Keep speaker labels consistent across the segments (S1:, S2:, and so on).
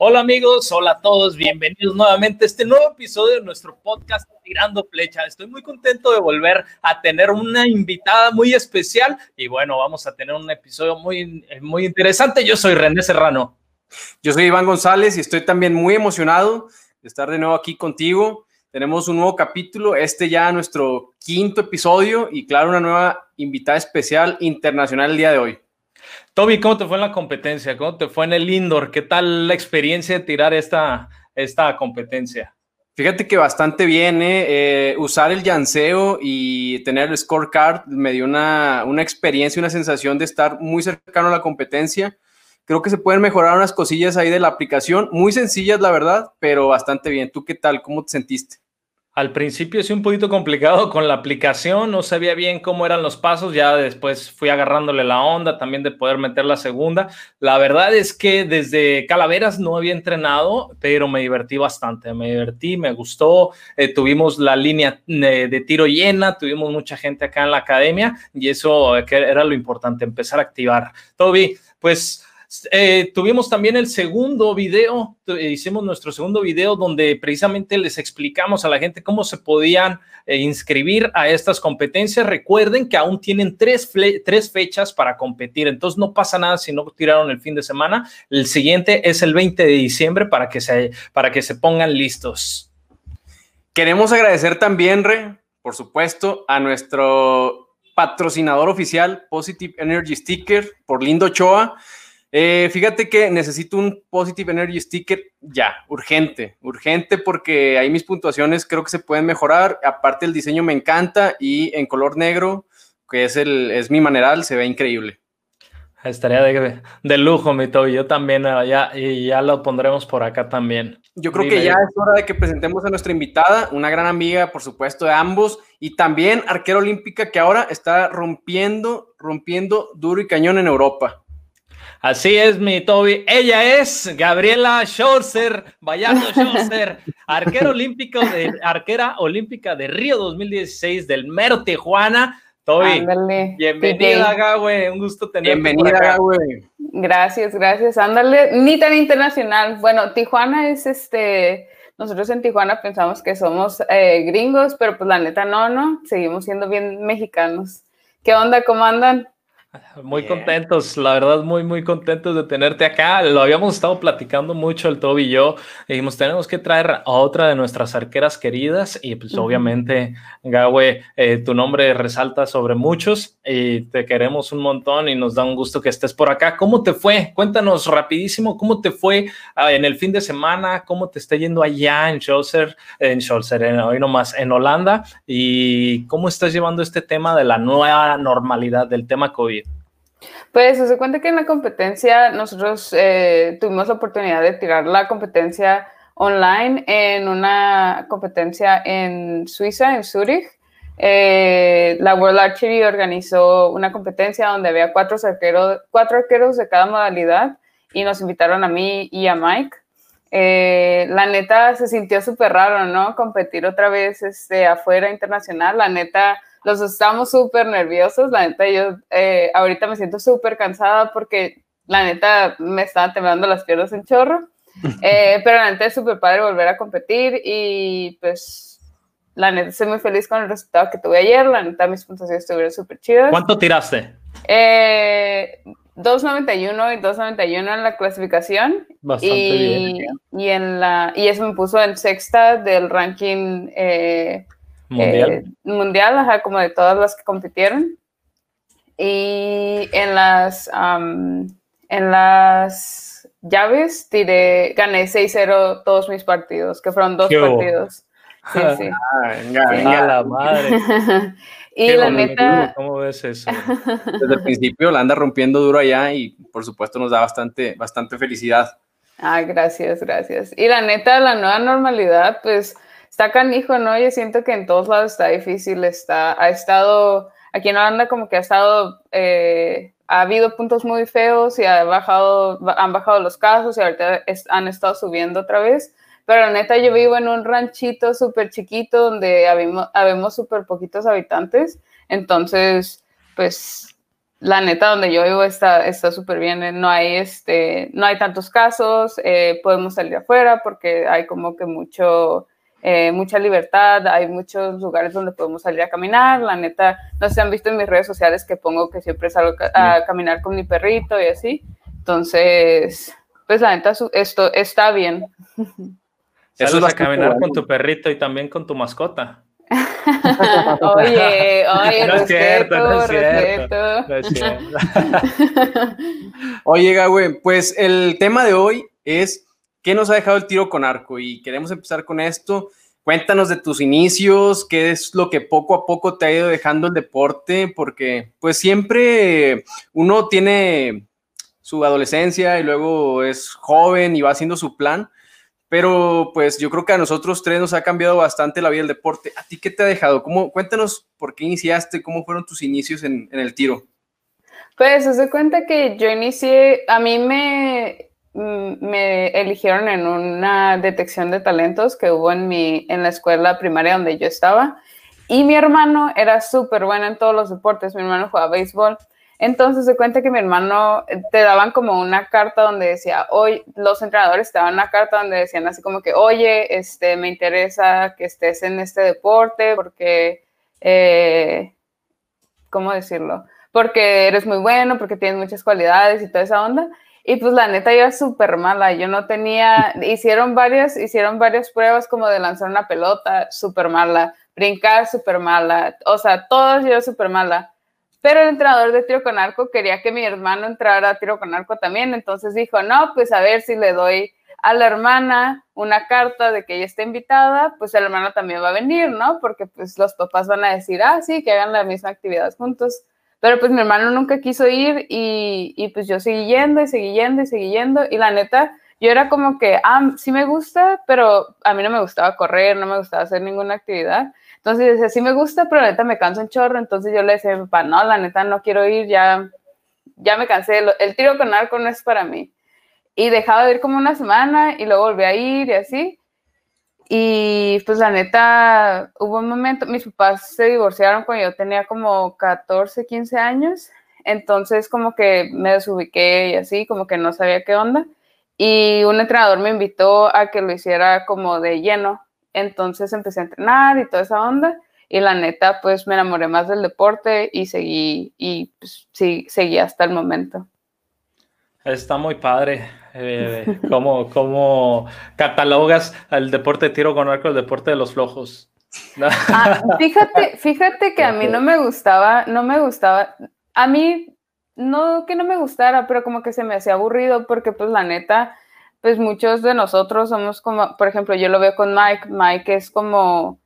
S1: Hola amigos, hola a todos, bienvenidos nuevamente a este nuevo episodio de nuestro podcast Tirando Flecha. Estoy muy contento de volver a tener una invitada muy especial y bueno, vamos a tener un episodio muy, muy interesante. Yo soy René Serrano.
S2: Yo soy Iván González y estoy también muy emocionado de estar de nuevo aquí contigo. Tenemos un nuevo capítulo, este ya nuestro quinto episodio y claro, una nueva invitada especial internacional el día de hoy.
S1: Toby, ¿cómo te fue en la competencia? ¿Cómo te fue en el indoor? ¿Qué tal la experiencia de tirar esta, esta competencia?
S2: Fíjate que bastante bien, ¿eh? Eh, usar el llanceo y tener el scorecard me dio una, una experiencia, una sensación de estar muy cercano a la competencia. Creo que se pueden mejorar unas cosillas ahí de la aplicación, muy sencillas la verdad, pero bastante bien. ¿Tú qué tal? ¿Cómo te sentiste?
S1: Al principio sí un poquito complicado con la aplicación, no sabía bien cómo eran los pasos, ya después fui agarrándole la onda también de poder meter la segunda. La verdad es que desde Calaveras no había entrenado, pero me divertí bastante, me divertí, me gustó, eh, tuvimos la línea de, de, tiro llena, tuvimos mucha gente acá en la academia y eso era lo importante, empezar a activar. Toby, pues eh, tuvimos también el segundo video, hicimos nuestro segundo video donde precisamente les explicamos a la gente cómo se podían eh, inscribir a estas competencias. Recuerden que aún tienen tres, tres fechas para competir, entonces no pasa nada si no tiraron el fin de semana. El siguiente es el 20 de diciembre para que se, para que se pongan listos.
S2: Queremos agradecer también, por supuesto, a nuestro patrocinador oficial, Positive Energy Sticker, por Lindo Choa eh, fíjate que necesito un Positive Energy Sticker ya, urgente, urgente porque ahí mis puntuaciones creo que se pueden mejorar. Aparte el diseño me encanta y en color negro, que es, el, es mi maneral, se ve increíble.
S1: Estaría de, de lujo, mi Toby. Yo también, ah, ya, y ya lo pondremos por acá también.
S2: Yo creo que ya es hora de que presentemos a nuestra invitada, una gran amiga, por supuesto, de ambos, y también arquera olímpica que ahora está rompiendo, rompiendo duro y cañón en Europa.
S1: Así es, mi Toby. Ella es Gabriela Schorzer, Vallardo Schorzer, arquera olímpico de, arquera olímpica de Río 2016 del Mero Tijuana. Toby, bienvenida, Gawe. Un gusto tenerte.
S2: Bienvenida, Gawe.
S3: Gracias, gracias. Ándale, ni tan internacional. Bueno, Tijuana es este. Nosotros en Tijuana pensamos que somos eh, gringos, pero pues la neta no, ¿no? Seguimos siendo bien mexicanos. ¿Qué onda? ¿Cómo andan?
S1: Muy contentos, la verdad, muy, muy contentos de tenerte acá. Lo habíamos estado platicando mucho el Toby y yo. Dijimos, tenemos que traer a otra de nuestras arqueras queridas y pues obviamente, Gawe, eh, tu nombre resalta sobre muchos y te queremos un montón y nos da un gusto que estés por acá. ¿Cómo te fue? Cuéntanos rapidísimo, ¿cómo te fue ah, en el fin de semana? ¿Cómo te está yendo allá en Scholzer, en Scholzer, en, hoy nomás, en Holanda? ¿Y cómo estás llevando este tema de la nueva normalidad, del tema COVID?
S3: Pues se cuenta que en la competencia nosotros eh, tuvimos la oportunidad de tirar la competencia online en una competencia en Suiza, en Zurich. Eh, la World Archery organizó una competencia donde había cuatro arqueros, cuatro arqueros de cada modalidad y nos invitaron a mí y a Mike. Eh, la neta se sintió súper raro, ¿no? Competir otra vez este, afuera internacional. La neta, los estamos súper nerviosos, la neta yo eh, ahorita me siento súper cansada porque la neta me estaban temblando las piernas en chorro, eh, pero la neta es súper padre volver a competir y pues la neta estoy muy feliz con el resultado que tuve ayer, la neta mis puntuaciones estuvieron súper chidas.
S1: ¿Cuánto tiraste?
S3: Eh, 2.91 y 2.91 en la clasificación.
S1: Bastante
S3: y,
S1: bien.
S3: Y, en la, y eso me puso en sexta del ranking eh,
S1: Mundial.
S3: eh, mundial, ajá, como de todas las que compitieron. Y en las, en las llaves tiré, gané 6-0 todos mis partidos, que fueron dos partidos. Sí, sí.
S2: Ah, venga,
S1: A
S2: venga.
S1: la madre.
S3: y
S1: Qué
S3: la neta,
S1: ¿Cómo ves eso?
S2: Desde el principio la anda rompiendo duro allá y por supuesto nos da bastante, bastante felicidad.
S3: Ah, gracias, gracias. Y la neta, la nueva normalidad, pues está canijo, ¿no? Yo siento que en todos lados está difícil, está, ha estado, aquí en Holanda como que ha estado, eh, ha habido puntos muy feos y ha bajado, ba- han bajado los casos y ahorita es- han estado subiendo otra vez. Pero la neta, yo vivo en un ranchito súper chiquito donde habemos, habemos súper poquitos habitantes. Entonces, pues la neta donde yo vivo está está súper bien, eh, no hay este no hay tantos casos, eh, podemos salir afuera porque hay como que mucho eh, mucha libertad, hay muchos lugares donde podemos salir a caminar, la neta, no sé si han visto en mis redes sociales que pongo que siempre salgo a, caminar con mi perrito y así, entonces, pues la neta, esto está bien.
S1: Eso es a caminar con tu perrito y también con tu mascota.
S3: oye, oye, no es cierto, no es
S2: cierto. oye, Gawe, pues el tema de hoy es ¿qué nos ha dejado el tiro con arco? Y queremos empezar con esto. Cuéntanos de tus inicios, qué es lo que poco a poco te ha ido dejando el deporte, porque pues siempre uno tiene su adolescencia y luego es joven y va haciendo su plan, pero pues yo creo que a nosotros tres nos ha cambiado bastante la vida del deporte. ¿A ti qué te ha dejado? ¿Cómo, cuéntanos por qué iniciaste, cómo fueron tus inicios en, en el tiro.
S3: Pues se cuenta que yo inicié, a mí me, me eligieron en una detección de talentos que hubo en, mi, en la escuela primaria donde yo estaba. Y mi hermano era súper bueno en todos los deportes. Mi hermano jugaba béisbol. Entonces se cuenta que mi hermano eh, te daban como una carta donde decía, hoy los entrenadores te daban una carta donde decían así como que, oye, este, me interesa que estés en este deporte porque, eh, ¿cómo decirlo? Porque eres muy bueno, porque tienes muchas cualidades y toda esa onda. Y pues la neta yo era súper mala, yo no tenía, hicieron varias, hicieron varias pruebas como de lanzar una pelota, súper mala, brincar, súper mala, o sea, todas yo súper mala. Pero el entrenador de tiro con arco quería que mi hermano entrara a tiro con arco también, entonces dijo, no, pues a ver si le doy a la hermana una carta de que ella está invitada, pues el hermano también va a venir, ¿no? Porque pues los papás van a decir, ah, sí, que hagan la misma actividad juntos. Pero pues mi hermano nunca quiso ir y, y, pues yo seguí yendo y seguí yendo y seguí yendo. Y la neta, yo era como que, ah, sí me gusta, pero a mí no me gustaba correr, no me gustaba hacer ninguna actividad. Entonces decía, sí me gusta, pero la neta me canso un chorro. Entonces yo le decía a papá, no, la neta no quiero ir, ya, ya me cansé. El tiro con arco no es para mí. Y dejaba de ir como una semana y luego volví a ir y así. Y pues la neta, hubo un momento, mis papás se divorciaron cuando yo tenía como 14, 15 años, entonces como que me desubiqué y así, como que no sabía qué onda. Y un entrenador me invitó a que lo hiciera como de lleno, entonces empecé a entrenar y toda esa onda. Y la neta, pues me enamoré más del deporte y seguí, y pues, sí, seguí hasta el momento.
S1: Está muy padre. Eh, ¿cómo, catalogas al deporte de tiro con arco el deporte de los flojos?
S3: Ah, fíjate, fíjate que a mí no me gustaba, no me gustaba, a mí no que no me gustara, pero como que se me hacía aburrido porque pues la neta, pues muchos de nosotros somos como, por ejemplo, yo lo veo con Mike, Mike es como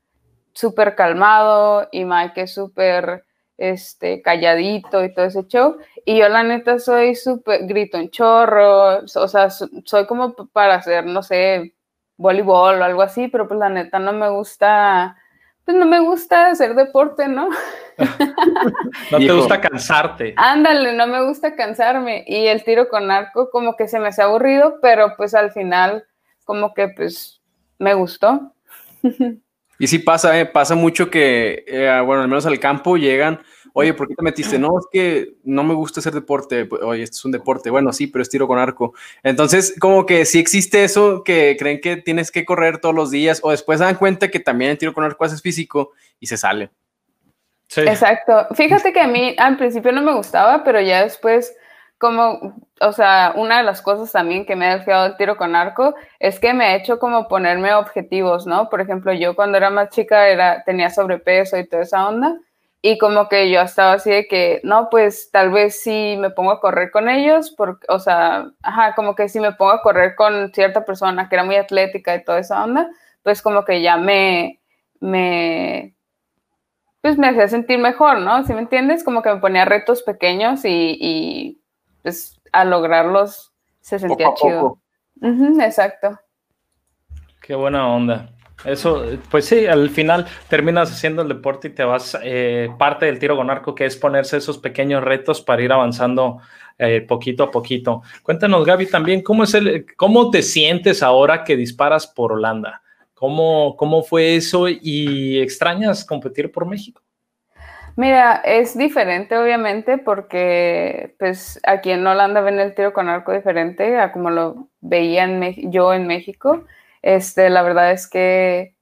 S3: súper calmado y Mike es súper este, calladito y todo ese show. Y yo la neta soy súper, grito en chorro, o sea, soy como para hacer, no sé, voleibol o algo así, pero pues la neta no me gusta, pues no me gusta hacer deporte, ¿no?
S1: no te gusta cansarte.
S3: Ándale, no me gusta cansarme. Y el tiro con arco como que se me hace aburrido, pero pues al final como que pues me gustó.
S2: Y sí pasa, eh, pasa mucho que, eh, bueno, al menos al campo llegan, oye, ¿por qué te metiste? No, es que no me gusta hacer deporte. Pues, oye, esto es un deporte. Bueno, sí, pero es tiro con arco. Entonces, como que sí existe eso, que creen que tienes que correr todos los días, o después dan cuenta que también el tiro con arco haces físico y se sale.
S3: Sí. Exacto. Fíjate que a mí al principio no me gustaba, pero ya después como, o sea, una de las cosas también que me ha desfiado el tiro con arco es que me ha hecho como ponerme objetivos, ¿no? Por ejemplo, yo cuando era más chica era, tenía sobrepeso y toda esa onda, y como que yo estaba así de que, no, pues tal vez si me pongo a correr con ellos, porque, o sea, ajá, como que si me pongo a correr con cierta persona que era muy atlética y toda esa onda, pues como que ya me, me, pues me hacía sentir mejor, ¿no? ¿Sí me entiendes? Como que me ponía retos pequeños y pues a lograrlos se sentía chido. exacto.
S1: Qué buena onda. Eso, pues sí, al final terminas haciendo el deporte y te vas, eh, parte del tiro con arco, que es ponerse esos pequeños retos para ir avanzando eh, poquito a poquito. Cuéntanos, Gaby, también, ¿cómo, es el, ¿cómo te sientes ahora que disparas por Holanda? ¿Cómo, ¿Cómo fue eso y extrañas competir por México?
S3: Mira, es diferente obviamente porque pues aquí en Holanda ven el tiro con arco diferente a como lo veía yo en México. Este, la verdad es que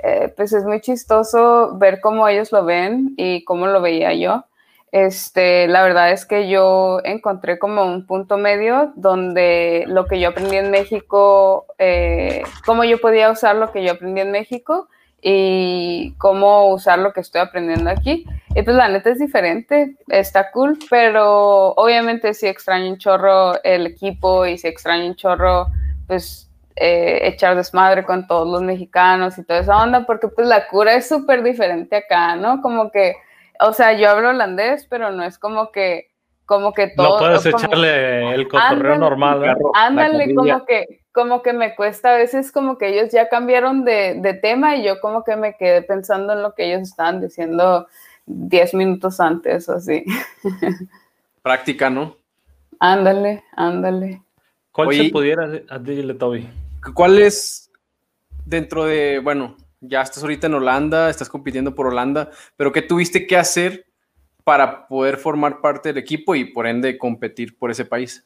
S3: eh, pues es muy chistoso ver cómo ellos lo ven y cómo lo veía yo. Este, la verdad es que yo encontré como un punto medio donde lo que yo aprendí en México, eh, cómo yo podía usar lo que yo aprendí en México y cómo usar lo que estoy aprendiendo aquí. Y pues la neta es diferente, está cool, pero obviamente sí extraño un chorro el equipo y sí extraño un chorro, pues, eh, echar desmadre con todos los mexicanos y toda esa onda, porque pues la cura es súper diferente acá, ¿no? Como que, o sea, yo hablo holandés, pero no es como que, como que todo...
S1: No puedes echarle el cotorreo normal.
S3: Ándale, como que como que me cuesta a veces como que ellos ya cambiaron de, tema y yo como que me quedé pensando en lo que ellos estaban diciendo 10 minutos antes o así.
S2: Práctica, ¿no?
S3: Ándale, ándale.
S1: ¿Cuál se pudiera decirle, Toby?
S2: ¿Cuál es dentro de, bueno, ya estás ahorita en Holanda, estás compitiendo por Holanda, pero qué tuviste que hacer para poder formar parte del equipo y por ende competir por ese país?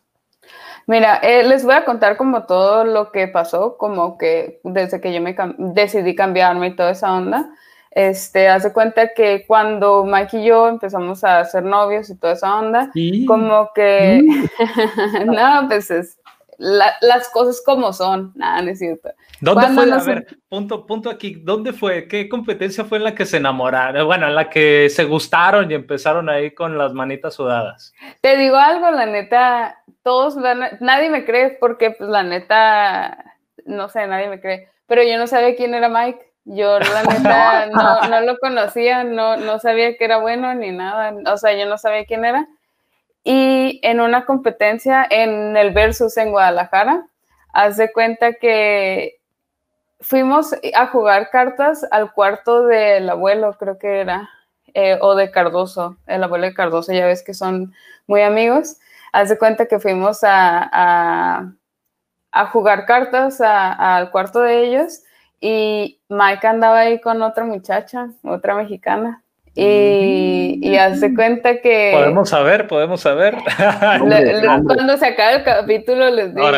S3: Mira, eh, les voy a contar como todo lo que pasó, como que desde que yo me decidí cambiarme y toda esa onda. Este, hace cuenta que cuando Mike y yo empezamos a ser novios y toda esa onda, como que, no, pues es, las cosas como son, nada, no es cierto.
S1: ¿Dónde fue? A ver, punto, punto aquí, ¿dónde fue? ¿Qué competencia fue en la que se enamoraron? Bueno, en la que se gustaron y empezaron ahí con las manitas sudadas.
S3: Te digo algo, la neta, todos, nadie me cree porque, pues, la neta, no sé, nadie me cree, pero yo no sabía quién era Mike. Yo la neta no, no, lo conocía, no, no sabía que era bueno ni nada, o sea, yo no sabía quién era. Y en una competencia en el Versus en Guadalajara, haz de cuenta que fuimos a jugar cartas al cuarto del abuelo, creo que era, eh, o de Cardoso, el abuelo de Cardoso, ya ves que son muy amigos. Haz de cuenta que fuimos a, a, jugar cartas al cuarto de ellos y Mike andaba ahí con otra muchacha, otra mexicana. Y, y hace cuenta que.
S1: Podemos saber, podemos saber.
S3: cuando se acabe el capítulo les digo.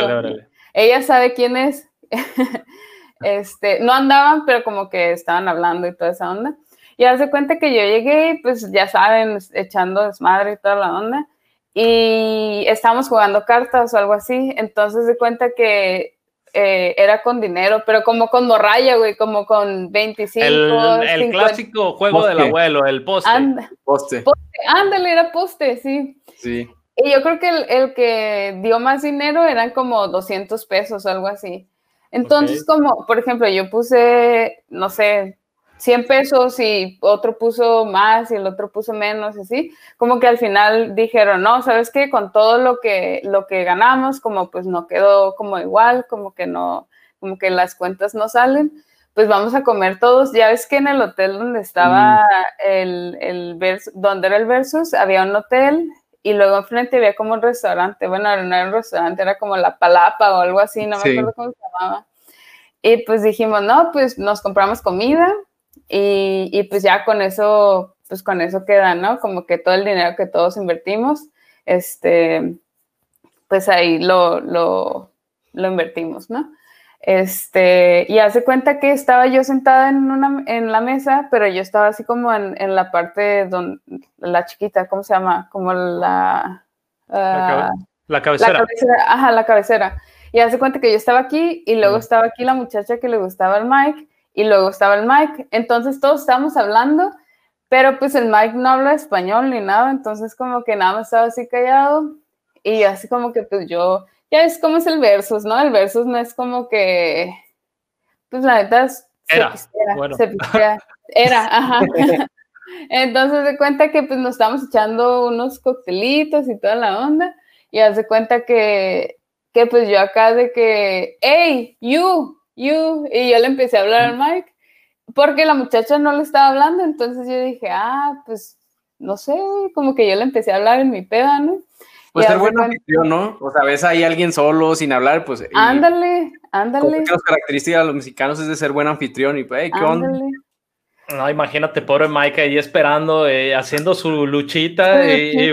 S3: Ella sabe quién es. este, no andaban, pero como que estaban hablando y toda esa onda. Y hace cuenta que yo llegué, pues ya saben, echando desmadre y toda la onda. Y estábamos jugando cartas o algo así. Entonces de cuenta que eh, era con dinero, pero como con morraya, güey, como con 25.
S1: El, clásico juego del abuelo, el poste.
S2: poste.
S3: Ándale, era poste, sí.
S2: Sí.
S3: Y yo creo que el, que dio más dinero eran como 200 pesos o algo así. Entonces, como, por ejemplo, yo puse, no sé, 100 pesos y otro puso más y el otro puso menos, así, como que al final dijeron, no, ¿sabes qué? Con todo lo que, lo que ganamos, como pues no quedó como igual, como que no, como que las cuentas no salen, pues vamos a comer todos. Ya ves que en el hotel donde estaba el, el donde era el Versus, había un hotel y luego enfrente había como un restaurante, bueno, no era un restaurante, era como la palapa o algo así, no me acuerdo cómo se llamaba. Y pues dijimos, no, pues nos compramos comida, y, pues ya con eso, pues con eso queda, ¿no? Como que todo el dinero que todos invertimos, este, pues ahí lo, lo, lo invertimos, ¿no? Este, y hace cuenta que estaba yo sentada en, una, en la mesa, pero yo estaba así como en, en la parte donde, la chiquita, ¿cómo se llama? Como la...
S1: la, ah, cabecera.
S3: la, cabecera. Ajá, la cabecera. Y hace cuenta que yo estaba aquí y luego estaba aquí la muchacha que le gustaba el Mike y luego estaba el Mike. Entonces todos estábamos hablando, pero pues el Mike no habla español ni nada, entonces como que nada más estaba así callado y así como que pues yo, ya es como es el versus, ¿no? El versus no es como que, pues la neta es,
S1: era,
S3: se, era, ajá. Entonces de cuenta que pues nos estábamos echando unos coctelitos y toda la onda y hace cuenta que, que pues yo acá de que, hey, you, you, y yo le empecé a hablar al Mike, porque la muchacha no le estaba hablando, entonces yo dije, ah, pues, no sé, como que yo le empecé a hablar en mi peda, ¿no?
S2: Pues ser buen anfitrión, ¿no? O sea, ves ahí a alguien solo, sin hablar, pues...
S3: Ándale, ándale.
S2: Las características de los mexicanos es de ser buen anfitrión y pues, hey, ¿qué onda?
S1: No, imagínate, pobre Mike ahí esperando, eh, haciendo su luchita y,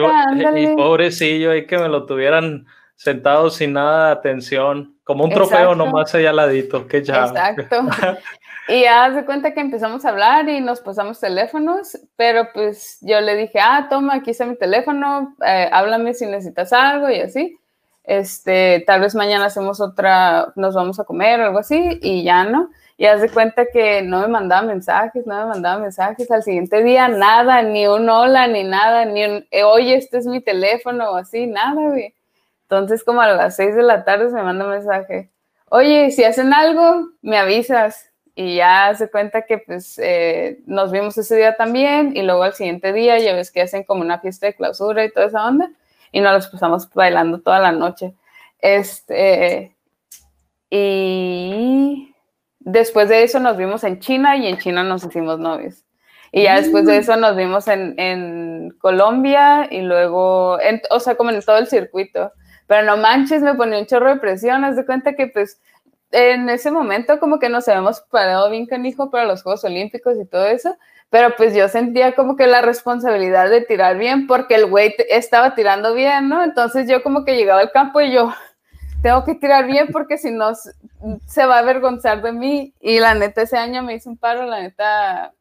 S1: pobrecillo ahí que me lo tuvieran sentado sin nada de atención, como un trofeo nomás allá al ladito, qué ya.
S3: Exacto. y ya se cuenta que empezamos a hablar y nos pasamos teléfonos, pero pues yo le dije, ah, toma, aquí está mi teléfono, eh, háblame si necesitas algo y así. Este, tal vez mañana hacemos otra, nos vamos a comer o algo así y ya no. Y haz de cuenta que no me mandaba mensajes, no me mandaba mensajes. Al siguiente día, nada, ni un hola, ni nada, ni un, eh, oye, este es mi teléfono o así, nada, güey. Entonces, como a las seis de la tarde me manda un mensaje. Oye, si hacen algo, me avisas. Y ya se cuenta que pues eh, nos vimos ese día también y luego al siguiente día ya ves que hacen como una fiesta de clausura y toda esa onda y nos los pasamos bailando toda la noche. Este, y Después de eso nos vimos en China y en China nos hicimos novios. Y ya después de mm. eso nos vimos en, en Colombia y luego, o sea, como en todo el circuito. Pero no manches, me ponía un chorro de presión. Haz de cuenta que pues en ese momento como que nos habíamos parado bien canijo para los Juegos Olímpicos y todo eso. Pero pues yo sentía como que la responsabilidad de tirar bien porque el güey estaba tirando bien, ¿no? Entonces yo como que llegaba al campo y yo, tengo que tirar bien porque si no se va a avergonzar de mí. Y la neta, ese año me hizo un paro, la neta,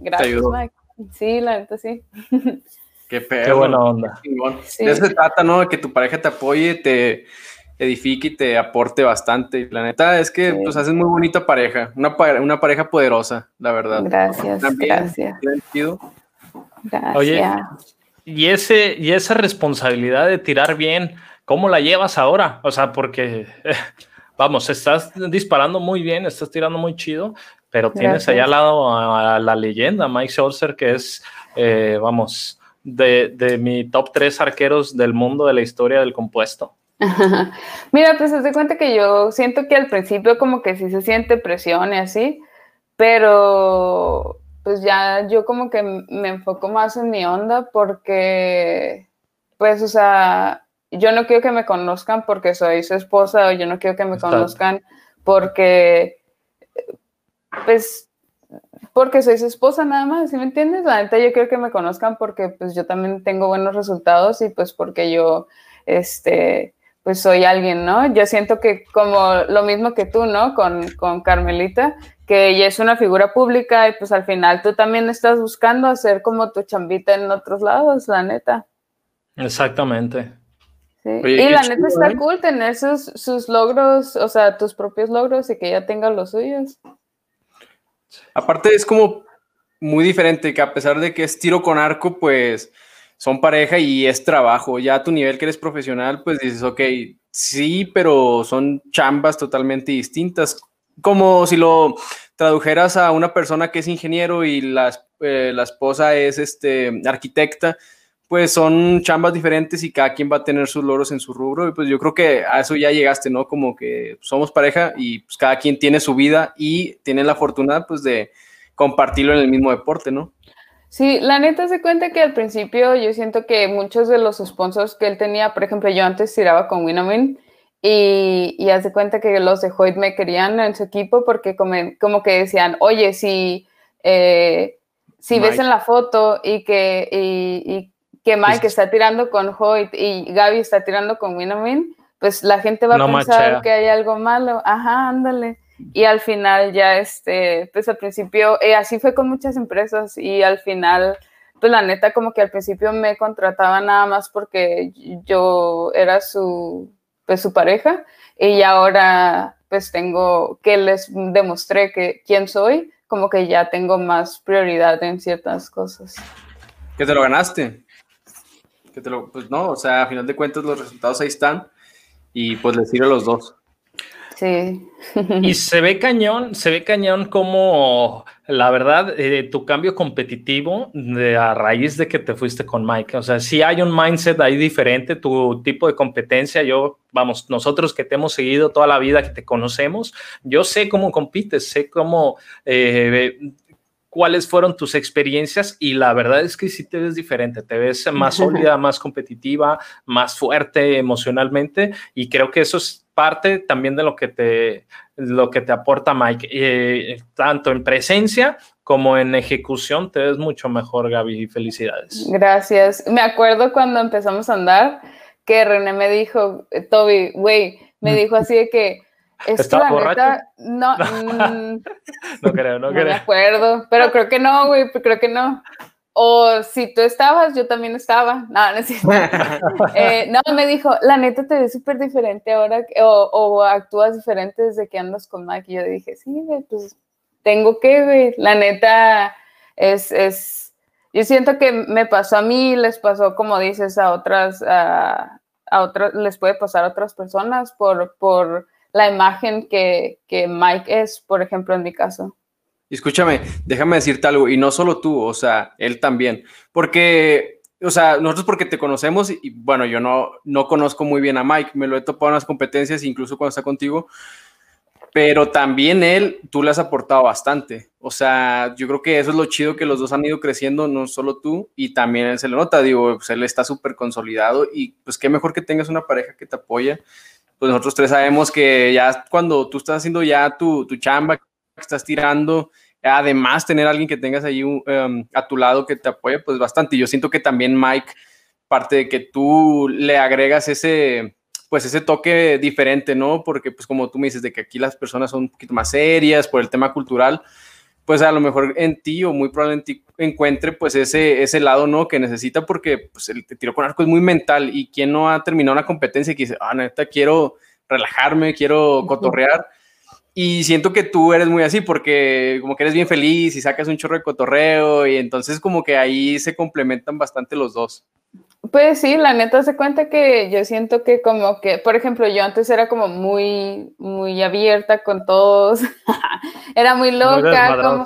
S3: gracias, Mike. Sí, la neta, sí.
S2: Qué Qué buena onda. De eso se trata, ¿no? Que tu pareja te apoye, te edifique y te aporte bastante. Y la neta es que pues haces muy bonita pareja, una, una pareja poderosa, la verdad.
S3: Gracias, gracias.
S1: Gracias. Oye, y, ese, y esa responsabilidad de tirar bien, ¿Cómo la llevas ahora? O sea, porque, vamos, estás disparando muy bien, estás tirando muy chido, pero tienes allá al lado a, la leyenda, Mike Scholzer, que es, eh, vamos, de, mi top tres arqueros del mundo de la historia del compuesto.
S3: Mira, pues te cuenta que yo siento que al principio como que sí se siente presión y así, pero pues ya yo como que me enfoco más en mi onda porque, pues, o sea, yo no quiero que me conozcan porque soy su esposa o yo no quiero que me conozcan porque, pues, porque soy su esposa nada más, ¿sí me entiendes? La neta yo quiero que me conozcan porque pues yo también tengo buenos resultados y pues porque yo, este, pues soy alguien, ¿no? Yo siento que como lo mismo que tú, ¿no? Con, con Carmelita, que ella es una figura pública y pues al final tú también estás buscando hacer como tu chambita en otros lados, la neta.
S1: Exactamente
S3: y la neta está ¿eh? cool tener sus, sus, logros, o sea, tus propios logros y que ella tenga los suyos.
S2: Aparte es como muy diferente, que a pesar de que es tiro con arco, pues son pareja y es trabajo. Ya a tu nivel que eres profesional, pues dices, ok, sí, pero son chambas totalmente distintas. Como si lo tradujeras a una persona que es ingeniero y la, eh, la esposa es este, arquitecta, pues son chambas diferentes y cada quien va a tener sus logros en su rubro. Y pues yo creo que a eso ya llegaste, ¿no? Como que somos pareja y pues cada quien tiene su vida y tiene la fortuna pues de compartirlo en el mismo deporte, ¿no?
S3: Sí, la neta se cuenta que al principio yo siento que muchos de los sponsors que él tenía, por ejemplo, yo antes tiraba con Winamin y, y hace cuenta que los de Hoyt me querían en su equipo porque como, como que decían, oye, si, eh, si ves en la foto y que, y que Mike está tirando con Hoyt y Gaby está tirando con Winamin, pues la gente va a pensar que hay algo malo. Ajá, ándale. Y al final ya, este, pues al principio, eh, así fue con muchas empresas y al final, pues la neta como que al principio me contrataba nada más porque yo era su, pues su pareja y ahora pues tengo que les demostré que quién soy, como que ya tengo más prioridad en ciertas cosas.
S2: ¿Que te lo ganaste? Que te lo, pues no, o sea, a final de cuentas los resultados ahí están y pues les sirve a los dos.
S3: Sí.
S1: y se ve cañón, se ve cañón como la verdad, eh, tu cambio competitivo de, a raíz de que te fuiste con Mike. O sea, si hay un mindset ahí diferente, tu tipo de competencia. Yo, vamos, nosotros que te hemos seguido toda la vida, que te conocemos, yo sé cómo compites, sé cómo eh, cuáles fueron tus experiencias y la verdad es que sí te ves diferente, te ves más sólida, más competitiva, más fuerte emocionalmente y creo que eso es parte también de lo que te, lo que te aporta Mike, eh, tanto en presencia como en ejecución, te ves mucho mejor, Gaby, felicidades.
S3: Gracias. Me acuerdo cuando empezamos a andar que René me dijo, Toby, güey, me mm. dijo así de que
S1: ¿Estaba borracho?
S3: no, mm,
S1: no creo, no, creo.
S3: No me acuerdo, pero creo que no, güey, creo que no. O si tú estabas, yo también estaba. No, no, eh, no me dijo, la neta te ves súper diferente ahora, o, o, actúas diferente desde que andas con Mike. Y yo dije, sí, güey, pues tengo que, güey. La neta es, es, yo siento que me pasó a mí, les pasó, como dices, a otras, a, a otras, les puede pasar a otras personas por, por la imagen que, que Mike es, por ejemplo, en mi caso.
S2: Escúchame, déjame decirte algo, y no solo tú, o sea, él también, porque, o sea, nosotros porque te conocemos, y, bueno, yo no, no conozco muy bien a Mike, me lo he topado en las competencias, incluso cuando está contigo, pero también él, tú le has aportado bastante, o sea, yo creo que eso es lo chido que los dos han ido creciendo, no solo tú, y también él se le nota, digo, pues él está súper consolidado, y pues qué mejor que tengas una pareja que te apoya, pues nosotros tres sabemos que ya cuando tú estás haciendo ya tu, tu chamba, estás tirando, además tener alguien que tengas ahí um, a tu lado que te apoye, pues bastante. Yo siento que también Mike, parte de que tú le agregas ese, pues ese toque diferente, ¿no? Porque pues como tú me dices, de que aquí las personas son un poquito más serias por el tema cultural, pues a lo mejor en ti o muy probablemente en ti encuentre pues ese, ese lado, ¿no? Que necesita porque pues el tiro con arco es muy mental y quien no ha terminado una competencia y que dice, ah, neta, quiero relajarme, quiero cotorrear. Y siento que tú eres muy así porque como que eres bien feliz y sacas un chorro de cotorreo y entonces como que ahí se complementan bastante los dos.
S3: Pues sí, la neta se cuenta que yo siento que como que, por ejemplo, yo antes era como muy, muy abierta con todos, era muy loca. como,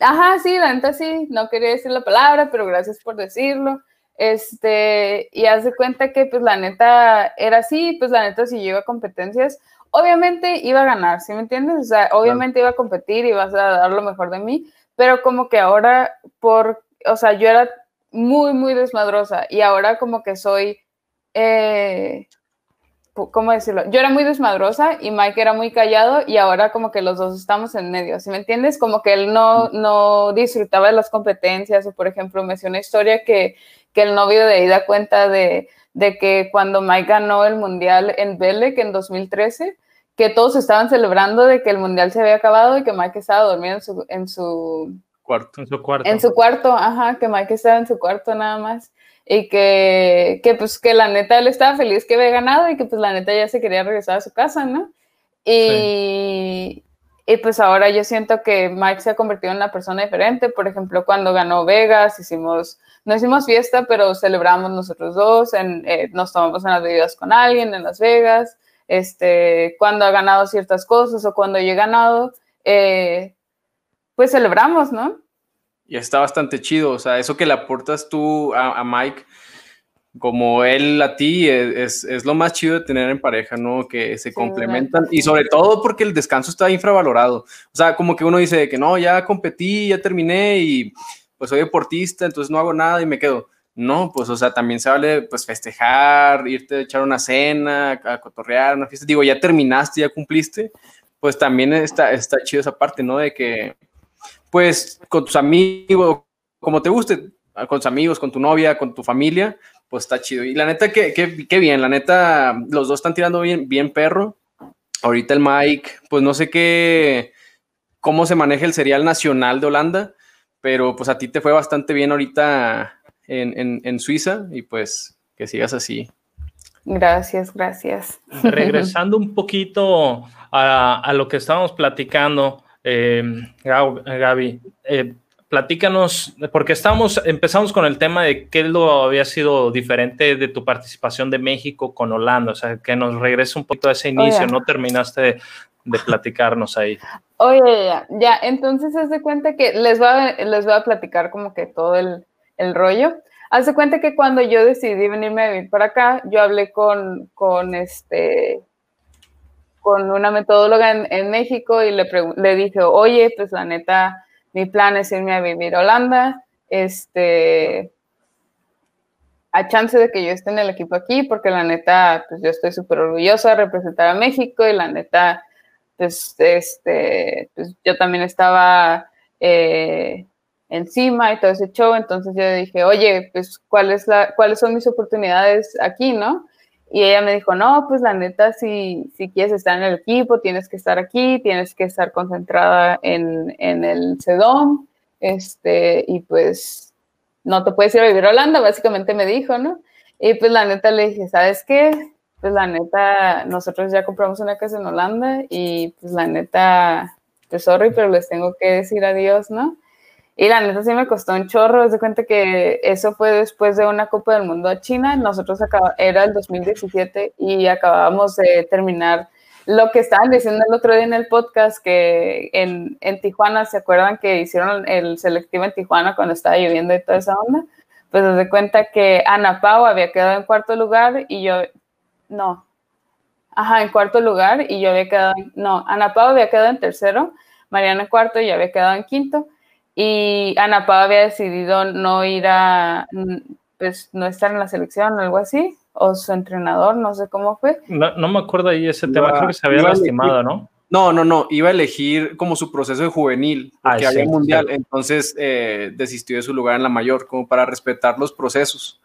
S3: ajá, sí, la neta sí, no quería decir la palabra, pero gracias por decirlo. Este, y haz de cuenta que pues la neta era así, pues la neta si lleva competencias, obviamente iba a ganar, ¿sí me entiendes? O sea, obviamente iba a competir y vas a dar lo mejor de mí, pero como que ahora, por, o sea, yo era muy, muy desmadrosa y ahora como que soy, eh, ¿cómo decirlo? Yo era muy desmadrosa y Mike era muy callado y ahora como que los dos estamos en medio, ¿sí me entiendes? Como que él no, no disfrutaba de las competencias o, por ejemplo, me hizo una historia que, que el novio de ahí da cuenta de de que cuando Mike ganó el mundial en Belek en 2013, que todos estaban celebrando de que el mundial se había acabado y que Mike estaba dormido en su, en su
S1: cuarto. En su cuarto.
S3: En su cuarto, ajá, que Mike estaba en su cuarto nada más. Y que, que pues que la neta él estaba feliz que había ganado y que pues la neta ya se quería regresar a su casa, ¿no? Y, y pues ahora yo siento que Mike se ha convertido en una persona diferente. Por ejemplo, cuando ganó Vegas, hicimos, no hicimos fiesta, pero celebramos nosotros dos, en, eh, nos tomamos unas bebidas con alguien en Las Vegas. Este, cuando ha ganado ciertas cosas o cuando yo he ganado, eh, pues celebramos, ¿no?
S2: Y está bastante chido, o sea, eso que le aportas tú a, a Mike como él a ti, e, es, es, lo más chido de tener en pareja, ¿no? Que se complementan y sobre todo porque el descanso está infravalorado. O sea, como que uno dice que no, ya competí, ya terminé y pues soy deportista, entonces no hago nada y me quedo. No, pues, o sea, también se vale, pues, festejar, irte a echar una cena, a cotorrear, una fiesta. Digo, ya terminaste, ya cumpliste, pues también está, está chido esa parte, ¿no? De que, pues, con tus amigos, como te guste, con tus amigos, con tu novia, con tu familia, pues está chido. Y la neta, qué que, bien, la neta, los dos están tirando bien, bien perro. Ahorita el Mike, pues no sé qué, cómo se maneja el serial nacional de Holanda, pero pues a ti te fue bastante bien ahorita en, en, Suiza y pues que sigas así.
S3: Gracias, gracias.
S1: Regresando un poquito a, a lo que estábamos platicando, eh, Gaby, eh, platícanos, porque estamos, empezamos con el tema de qué lo había sido diferente de tu participación de México con Holanda, o sea, que nos regrese un poquito a ese inicio, no terminaste de, platicarnos ahí.
S3: Oye, ya, ya, entonces haz de cuenta que les voy a, les voy a platicar como que todo el, el rollo. Haz de cuenta que cuando yo decidí venirme a vivir para acá, yo hablé con, con este con una metodóloga en, México y le, le dije, oye, pues la neta, mi plan es irme a vivir a Holanda, este, a chance de que yo esté en el equipo aquí, porque la neta, pues yo estoy súper orgullosa de representar a México y la neta, pues, este, pues yo también estaba eh, encima y todo ese show, entonces yo dije, oye, pues, ¿cuál es la, ¿cuáles son mis oportunidades aquí, no? Y ella me dijo, no, pues la neta, si, si quieres estar en el equipo, tienes que estar aquí, tienes que estar concentrada en, en el CEDOM, este, y pues no te puedes ir a vivir a Holanda, básicamente me dijo, ¿no? Y pues la neta le dije, ¿sabes qué? Pues la neta, nosotros ya compramos una casa en Holanda y pues la neta, pues sorry, pero les tengo que decir adiós, ¿no? Y la neta sí me costó un chorro, de cuenta que eso fue después de una Copa del Mundo a China, nosotros acá era el 2017 y acabábamos de terminar lo que estaban diciendo el otro día en el podcast, que en, en Tijuana, ¿se acuerdan que hicieron el selectivo en Tijuana cuando estaba lloviendo y toda esa onda? Pues se cuenta que Ana Pau había quedado en cuarto lugar y yo, no, ajá, en cuarto lugar y yo había quedado, no, Ana Pau había quedado en tercero, Mariana en cuarto y yo había quedado en quinto y Ana Pau había decidido no ir a, pues no estar en la selección o algo así, o su entrenador, no sé cómo fue.
S1: No, no me acuerdo ahí ese tema, creo que se había lastimado, ¿no?
S2: No, no, no, iba a elegir como su proceso de juvenil, porque había mundial, entonces eh, desistió de su lugar en la mayor, como para respetar los procesos.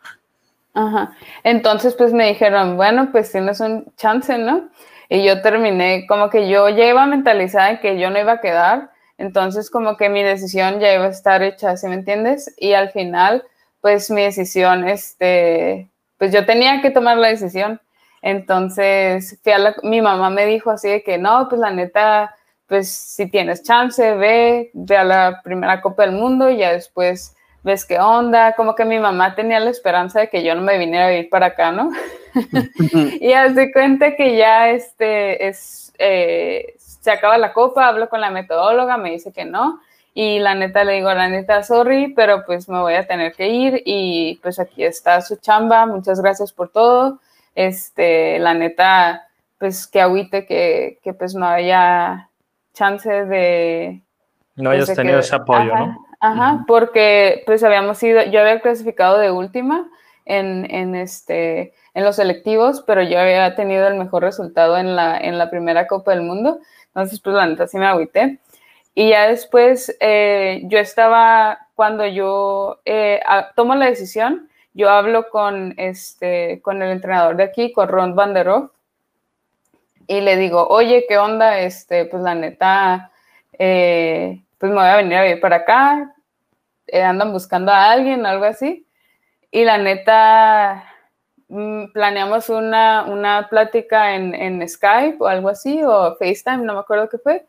S3: Ajá, entonces pues me dijeron, bueno, pues tienes un chance, ¿no? Y yo terminé, como que yo ya iba mentalizada en que yo no iba a quedar, entonces como que mi decisión ya iba a estar hecha, ¿sí me entiendes? Y al final, pues mi decisión, este, pues yo tenía que tomar la decisión. Entonces, mi mamá me dijo así de que no, pues la neta, pues si tienes chance, ve, ve a la primera Copa del Mundo y ya después ves qué onda. Como que mi mamá tenía la esperanza de que yo no me viniera a vivir para acá, ¿no? y hace cuenta que ya este es, eh, se acaba la copa, hablo con la metodóloga, me dice que no. Y la neta le digo, la neta, sorry, pero pues me voy a tener que ir y pues aquí está su chamba, muchas gracias por todo. Este, la neta, pues que agüite que, que pues no haya chance de...
S1: No hayas pues, tenido ese apoyo,
S3: ¿no? Ajá, porque pues habíamos ido, yo había clasificado de última en, en, este, en los selectivos, pero yo había tenido el mejor resultado en la, en la primera Copa del Mundo. Entonces, pues la neta sí me agüité. Y ya después, eh, yo estaba, cuando yo eh, tomo la decisión, yo hablo con, este, con el entrenador de aquí, con Ron Van der y le digo, oye, ¿qué onda? Este, pues la neta, eh, pues me voy a venir a vivir para acá, andan buscando a alguien, algo así. Y la neta, Mm, planeamos una, una plática en, en, Skype o algo así, o FaceTime, no me acuerdo qué fue,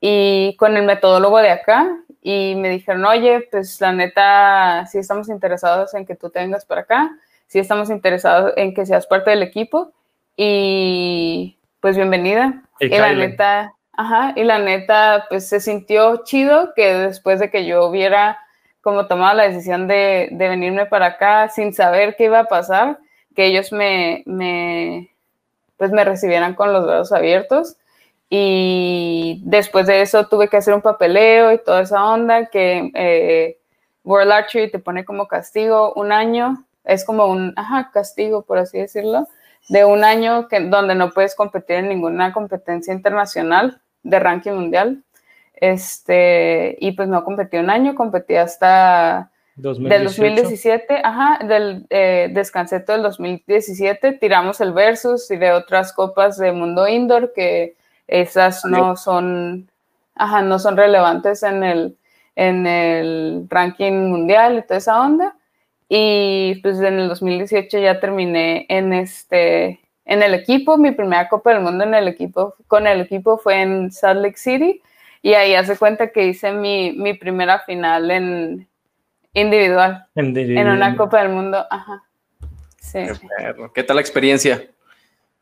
S3: y con el metodólogo de acá, y me dijeron, oye, pues la neta, si estamos interesados en que tú tengas para acá, si estamos interesados en que seas parte del equipo, y pues bienvenida. Y, la neta, ajá, y la neta, pues se sintió chido que después de que yo hubiera como tomado la decisión de, de venirme para acá sin saber qué iba a pasar, que ellos me, me, pues me recibieran con los brazos abiertos. Y después de eso tuve que hacer un papeleo y toda esa onda que eh, World Archery te pone como castigo un año, es como un ajá, castigo, por así decirlo, de un año que, donde no puedes competir en ninguna competencia internacional de ranking mundial. Este, y pues no competí un año, competí hasta del 2017, ajá, del eh, descansé todo el 2017, tiramos el versus y de otras copas de mundo indoor que esas no son, ajá, no son relevantes en el, en el ranking mundial y toda esa onda. Y pues en el 2018 ya terminé en este, en el equipo, mi primera Copa del Mundo en el equipo, con el equipo fue en Salt Lake City y ahí hace cuenta que hice mi, mi primera final en, Individual. En una Copa del Mundo, ajá. Sí.
S2: Qué, tal la experiencia?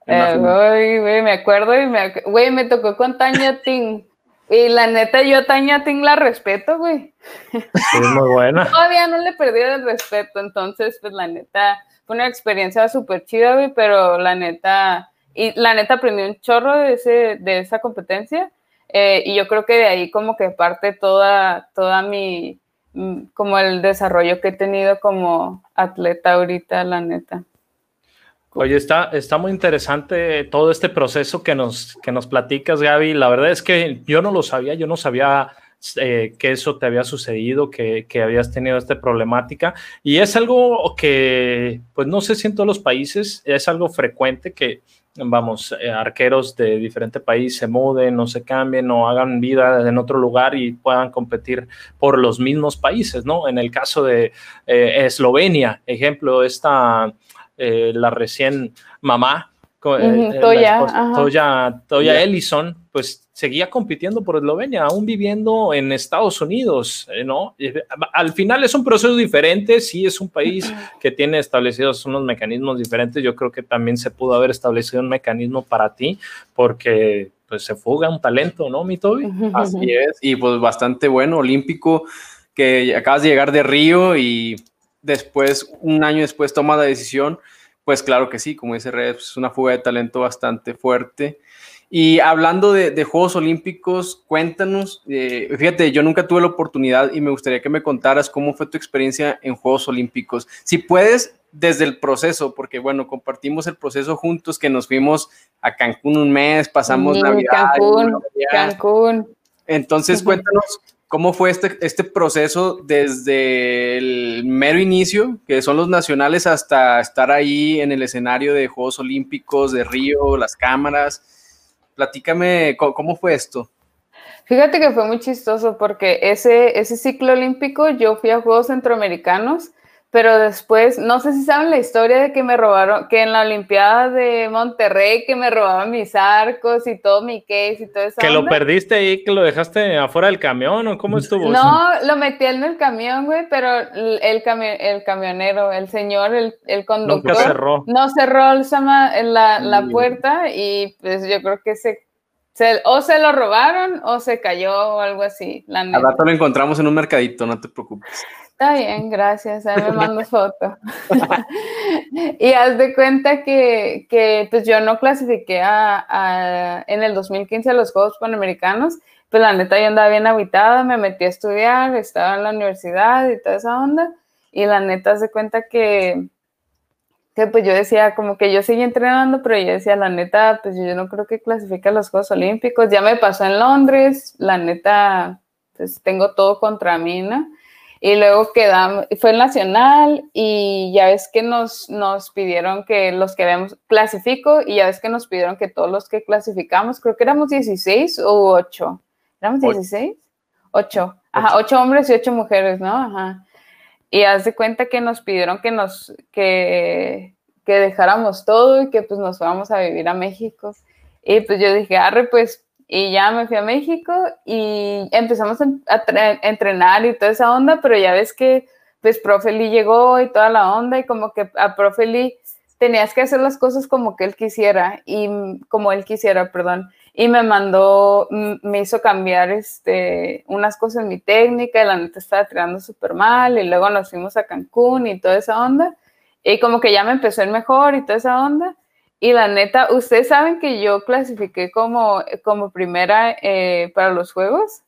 S3: Eh, me acuerdo y me, güey, me tocó con Tanya Ting. Y la neta, yo a Tanya Ting la respeto, güey.
S1: Sí, muy buena.
S3: Todavía no le perdí el respeto, entonces, pues la neta, fue una experiencia súper chida, güey, pero la neta, y la neta aprendí un chorro de, ese, de esa competencia. Eh, y yo creo que de ahí como que parte toda, toda mi, mm, como el desarrollo que he tenido como atleta ahorita, la neta.
S1: Oye, está, está muy interesante todo este proceso que nos, que nos platicas, Gaby. La verdad es que yo no lo sabía, yo no sabía eh, que eso te había sucedido, que, que, habías tenido esta problemática. Y es algo que, pues no sé si en todos los países es algo frecuente que, vamos, eh, arqueros de diferente país se muden, no se cambien o hagan vida en otro lugar y puedan competir por los mismos países, ¿no? En el caso de eh, Eslovenia, ejemplo, esta eh, la recién mamá, eh, Toya, Toya, Ellison, pues seguía compitiendo por Eslovenia, aún viviendo en Estados Unidos, eh, ¿no? Al final es un proceso diferente, sí es un país que tiene establecidos unos mecanismos diferentes, yo creo que también se pudo haber establecido un mecanismo para ti, porque pues se fuga un talento, ¿no, mi Toby?
S2: Así es, y pues bastante bueno, olímpico, que acabas de llegar de Río y después, un año después, toma la decisión, pues claro que sí, como dice Red, pues, es una fuga de talento bastante fuerte. Y hablando de, Juegos Olímpicos, cuéntanos, eh, fíjate, yo nunca tuve la oportunidad y me gustaría que me contaras cómo fue tu experiencia en Juegos Olímpicos. Si puedes, desde el proceso, porque bueno, compartimos el proceso juntos, que nos fuimos a Cancún un mes, pasamos Navidad.
S3: Cancún, Cancún.
S2: Entonces, cuéntanos ¿Cómo fue este, este proceso desde el mero inicio, que son los nacionales, hasta estar ahí en el escenario de Juegos Olímpicos de Río, las cámaras? Platícame, ¿cómo, fue esto?
S3: Fíjate que fue muy chistoso porque ese, ese ciclo olímpico yo fui a Juegos Centroamericanos pero después, no sé si saben la historia de que me robaron, que en la Olimpiada de Monterrey, que me robaban mis arcos y todo mi case y todo eso.
S1: Que lo perdiste ahí, que lo dejaste afuera del camión, ¿o cómo estuvo?
S3: No, lo metí en el camión, güey, pero el, el camionero, el señor, el, el conductor.
S1: Nunca cerró.
S3: No cerró el, la, la puerta y pues yo creo que se se, o se lo robaron o se cayó o algo así.
S2: La Al rato lo encontramos en un mercadito, no te preocupes.
S3: Está bien, gracias. Ahí me mando foto. y haz de cuenta que, que, pues yo no clasifiqué a, en el 2015 a los Juegos Panamericanos. Pues la neta yo andaba bien habitada, me metí a estudiar, estaba en la universidad y toda esa onda. Y la neta haz de cuenta que, que pues yo decía como que yo seguí entrenando, pero yo decía la neta, pues yo no creo que clasifique a los Juegos Olímpicos. Ya me pasó en Londres, la neta, pues tengo todo contra mí, ¿no? Y luego quedamos, fue el nacional y ya ves que nos, nos pidieron que los que habíamos, clasifico y ya ves que nos pidieron que todos los que clasificamos, creo que éramos 16 o 8. ¿Éramos 16? 8. Ajá, 8 hombres y 8 mujeres, ¿no? Ajá. Y haz de cuenta que nos pidieron que nos, que, que dejáramos todo y que pues nos fuéramos a vivir a México. Y pues yo dije, arre, pues y ya me fui a México y empezamos a, entrenar y toda esa onda, pero ya ves que pues Profe llegó y toda la onda y como que a Profe tenías que hacer las cosas como que él quisiera y como él quisiera, perdón. Y me mandó, me hizo cambiar este, unas cosas en mi técnica y la neta estaba tirando súper mal y luego nos fuimos a Cancún y toda esa onda. Y como que ya me empezó ir mejor y toda esa onda. Y la neta, ¿ustedes saben que yo clasifiqué como, como primera eh, para los juegos?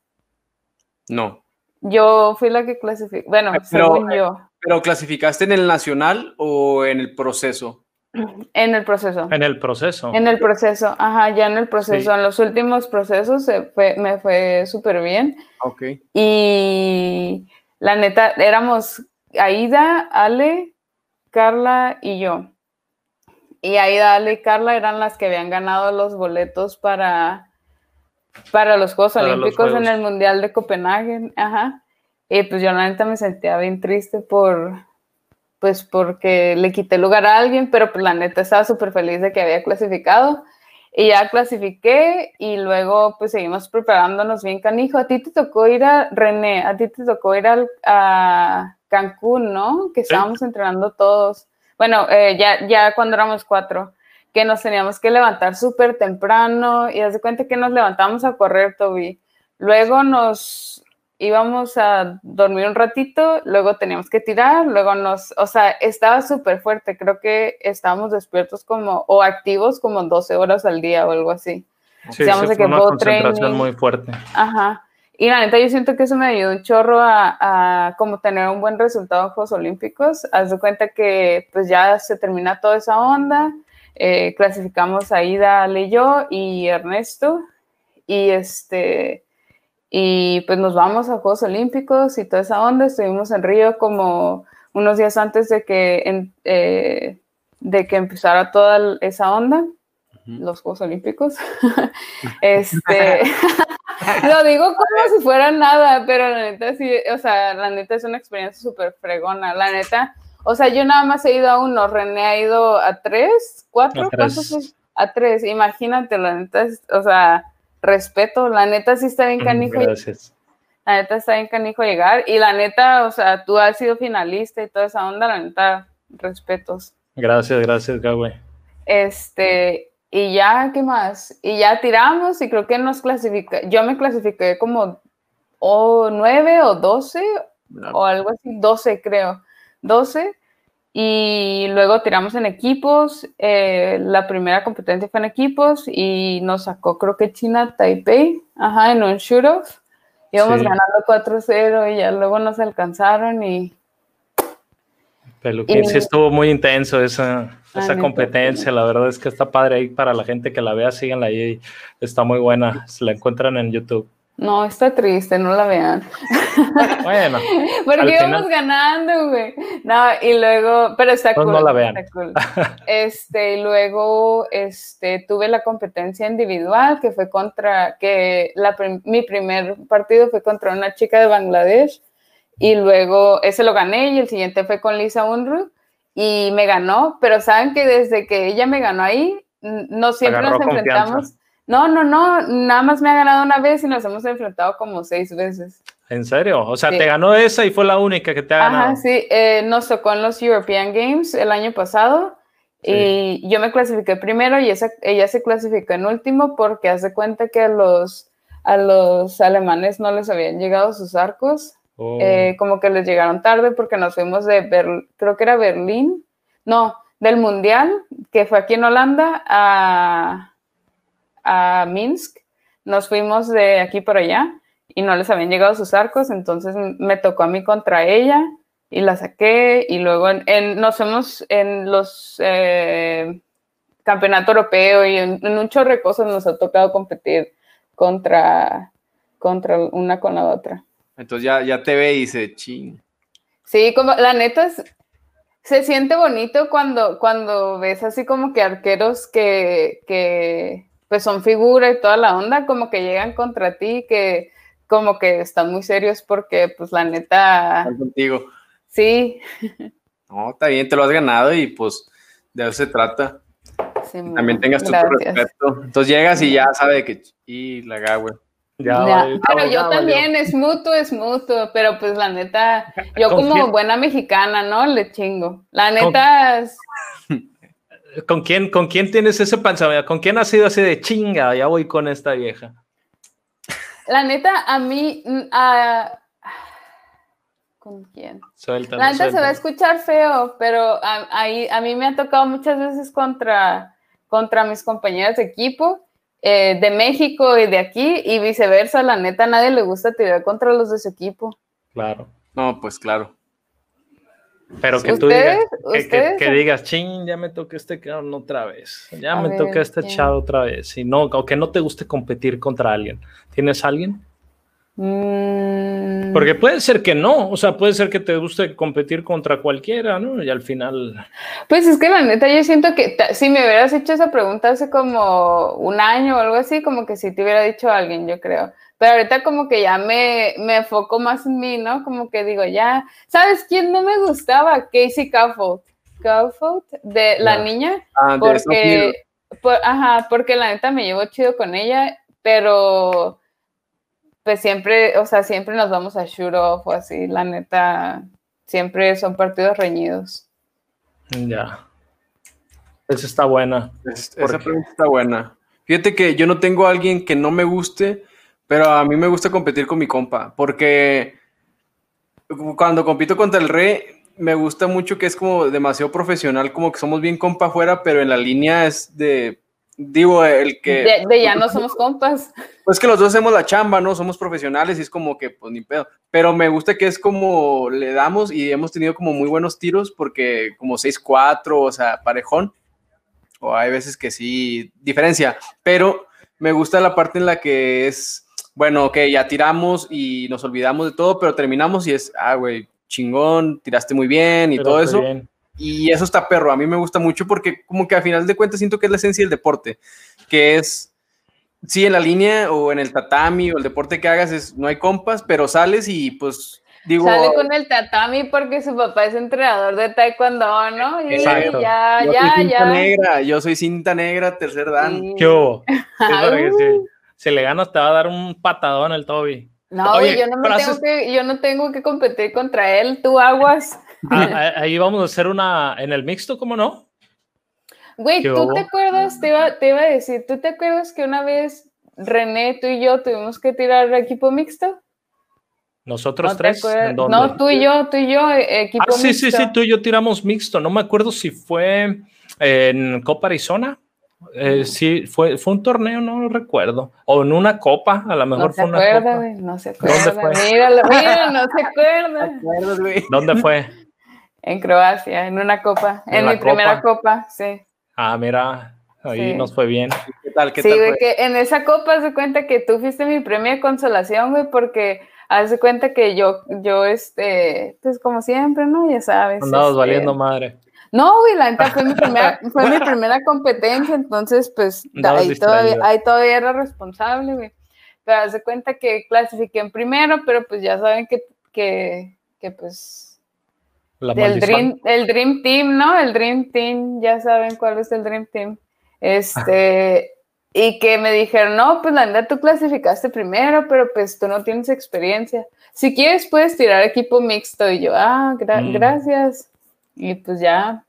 S2: No.
S3: Yo fui la que clasificé. Bueno, pero, según yo.
S2: ¿Pero clasificaste en el nacional o en el proceso?
S3: En el proceso.
S1: En el proceso.
S3: En el proceso, ajá, ya en el proceso. En los últimos procesos me fue súper bien.
S2: Ok.
S3: Y la neta, éramos Aida, Ale, Carla y yo. Y Aida, y Carla eran las que habían ganado los boletos para, para los Juegos Olímpicos en el Mundial de Copenhague. Ajá. Y pues yo la neta me sentía bien triste por, pues porque le quité lugar a alguien, pero pues la neta estaba súper feliz de que había clasificado. Y ya clasifiqué y luego pues seguimos preparándonos bien canijo. A ti te tocó ir a, René, a ti te tocó ir a Cancún, ¿no? Que estábamos entrenando todos bueno, eh, ya, ya cuando éramos cuatro, que nos teníamos que levantar súper temprano y haz de cuenta que nos levantamos a correr, Toby. Luego nos íbamos a dormir un ratito, luego teníamos que tirar, luego nos, o sea, estaba súper fuerte, creo que estábamos despiertos como, o activos como 12 horas al día o algo así.
S1: Sí, sí, fue una concentración muy fuerte.
S3: Ajá. Y la neta, yo siento que eso me ayudó un chorro a, como tener un buen resultado en Juegos Olímpicos. Haz de cuenta que pues ya se termina toda esa onda. Eh, clasificamos a Ida, Ale yo y Ernesto. Y este y pues nos vamos a Juegos Olímpicos y toda esa onda. Estuvimos en Río como unos días antes de que, eh, de que empezara toda esa onda los Juegos Olímpicos. este, lo digo como si fuera nada, pero la neta sí, o sea, la neta es una experiencia súper fregona. La neta, o sea, yo nada más he ido a uno, René ha ido a tres, cuatro, a tres. A tres, imagínate, la neta, o sea, respeto, la neta sí está bien canijo.
S1: Gracias.
S3: La neta está bien canijo llegar y la neta, o sea, tú has sido finalista y toda esa onda, la neta, respetos.
S1: Gracias, gracias, Gawe.
S3: Este, y ya, ¿qué más? Y ya tiramos y creo que nos clasifica. Yo me clasifiqué como o 9 o 12 o algo así, 12 creo, 12. Y luego tiramos en equipos. Eh, la primera competencia fue en equipos y nos sacó, creo que China Taipei, ajá, en un shoot-off. Íbamos ganando 4-0 y ya luego nos alcanzaron y
S1: Peluquín, sí estuvo muy intenso esa, esa competencia, la verdad es que está padre ahí para la gente que la vea, síganla ahí, está muy buena, se la encuentran en YouTube.
S3: No, está triste, no la vean.
S1: Bueno.
S3: Porque íbamos ganando, güey. No, y luego, pero está cool.
S1: No la vean.
S3: Este, y luego, este, tuve la competencia individual que fue contra, que la, mi primer partido fue contra una chica de Bangladesh y luego ese lo gané y el siguiente fue con Lisa Unruh y me ganó, pero saben que desde que ella me ganó ahí, no siempre nos enfrentamos. No, no, no, nada más me ha ganado una vez y nos hemos enfrentado como seis veces.
S1: ¿En serio? O sea, te ganó esa y fue la única que te ha ganado.
S3: Ajá, sí, eh, nos tocó en los European Games el año pasado y yo me clasifiqué primero y esa, ella se clasificó en último porque hace cuenta que a los, a los alemanes no les habían llegado sus arcos Oh. Eh, como que les llegaron tarde porque nos fuimos de, creo que era Berlín, no, del Mundial, que fue aquí en Holanda, a, a Minsk. Nos fuimos de aquí por allá y no les habían llegado sus arcos, entonces me tocó a mí contra ella y la saqué y luego en, nos fuimos en los eh, campeonato europeo y en, un chorro de cosas nos ha tocado competir contra, contra una con la otra.
S2: Entonces ya, ya te ve y dice, ching.
S3: Sí, como la neta es, se siente bonito cuando, cuando ves así como que arqueros que, que pues son figura y toda la onda, como que llegan contra ti, que como que están muy serios porque pues la neta...
S2: Están contigo.
S3: Sí.
S2: No, está bien, te lo has ganado y pues de eso se trata. También tengas tu respeto. Entonces llegas y ya sabe que... Y la güey
S3: pero yo también, es mutuo, es mutuo, pero pues la neta, yo como buena mexicana, ¿no? Le chingo. La neta
S1: ¿Con, quién, ¿Con quién tienes ese pensamiento? ¿Con quién has sido así de chinga? Ya voy con esta vieja.
S3: La neta, a mí, mm, ¿con quién? la neta se va a escuchar feo, pero a, a mí me ha tocado muchas veces contra, contra mis compañeras de equipo eh, de México y de aquí y viceversa. La neta, a nadie le gusta tirar contra los de su equipo.
S1: Claro.
S2: No, pues claro.
S1: Pero que tú digas, que, digas, ching, ya me toca este cabrón otra vez, ya me toca este chado otra vez, y no, o que no te guste competir contra alguien. ¿Tienes alguien?
S3: Mm.
S1: Porque puede ser que no, o sea, puede ser que te guste competir contra cualquiera, ¿no? Y al final...
S3: Pues es que la neta, yo siento que si me hubieras hecho esa pregunta hace como un año o algo así, como que si te hubiera dicho a alguien, yo creo. Pero ahorita como que ya me, me enfoco más en mí, ¿no? Como que digo, ya, ¿sabes quién no me gustaba? Casey Caulfield. Caulfield, de la niña.
S2: Ah,
S3: porque, ajá, porque la neta me llevo chido con ella, pero pues siempre, o sea, siempre nos vamos a shoot off o así, la neta, siempre son partidos reñidos.
S1: Ya. Esa está buena.
S2: esa pregunta está buena. Fíjate que yo no tengo a alguien que no me guste, pero a mí me gusta competir con mi compa, porque cuando compito contra el rey, me gusta mucho que es como demasiado profesional, como que somos bien compa afuera, pero en la línea es de digo, el que...
S3: De, ya no somos compas.
S2: Pues que los dos hacemos la chamba, ¿no? Somos profesionales y es como que, pues ni pedo. Pero me gusta que es como le damos y hemos tenido como muy buenos tiros porque como 6-4, o sea, parejón. O hay veces que sí, diferencia. Pero me gusta la parte en la que es, bueno, ok, ya tiramos y nos olvidamos de todo, pero terminamos y es, ah, güey, chingón, tiraste muy bien y todo eso. Y eso está perro. A mí me gusta mucho porque como que a final de cuentas siento que es la esencia del deporte, que es, sí, en la línea o en el tatami o el deporte que hagas es, no hay compas, pero sales y pues digo...
S3: Sale con el tatami porque su papá es entrenador de taekwondo, ¿no? Y
S2: Exacto.
S3: ya,
S2: yo
S3: ya,
S2: soy cinta
S3: ya.
S2: negra, yo soy cinta negra, tercer dan.
S3: Sí.
S1: ¿Qué hubo? Sí, si, si le ganas te va a dar un patadón el Toby.
S3: No,
S1: Oye,
S3: yo no, me tengo
S1: haces-
S3: que, yo no tengo que competir contra él, tú aguas.
S1: Ah, ah, ahí vamos a hacer una en el mixto, ¿cómo no?
S3: Güey,
S1: ¿Qué
S3: ¿tú
S1: hubo?
S3: te acuerdas? Te iba, te iba a decir, ¿tú te acuerdas que una vez René, tú y yo tuvimos que tirar equipo mixto?
S1: Nosotros
S3: ¿No
S1: tres.
S3: acuerdas?
S1: ¿en dónde?
S3: No, tú y yo, tú y yo, eh, equipo
S1: Ah, sí,
S3: mixto.
S1: sí, sí, tú y yo tiramos mixto. No me acuerdo si fue en Copa Arizona. Eh, sí, fue, fue un torneo, no lo recuerdo. O en una copa, a lo mejor
S3: No se
S1: fue una
S3: acuerda,
S1: copa.
S3: güey, no se
S1: ¿Dónde
S3: acuerda.
S1: fue?
S3: Míralo, míralo, no se acuerda.
S1: ¿Dónde fue?
S3: En Croacia, en una copa,
S1: En
S3: mi primera
S1: copa.
S3: sí.
S1: Ah, mira, ahí
S3: Sí.
S1: nos fue bien.
S2: ¿Qué tal? ¿Qué
S3: Sí,
S2: tal?
S3: güey, que en esa copa se cuenta que tú fuiste mi premio de consolación, güey, porque haz de cuenta que yo, yo, este, pues como siempre, ¿no? Ya sabes.
S1: Andabas
S3: este,
S1: valiendo madre.
S3: No, güey, la neta fue mi primera, fue mi primera competencia, entonces, pues,
S1: Andabas
S3: ahí todavía, ahí todavía era responsable, güey. Pero haz de cuenta que clasifiqué en primero, pero pues ya saben que, que, que pues,
S1: La
S3: del
S1: maldición.
S3: Dream, el Dream Team, ¿no? El Dream Team, ya saben cuál es el Dream Team. Este, y que me dijeron, no, pues la neta tú clasificaste primero, pero pues tú no tienes experiencia. Si quieres puedes tirar equipo mixto. Y yo, ah, gra-
S1: Mm.
S3: gracias. Y pues ya,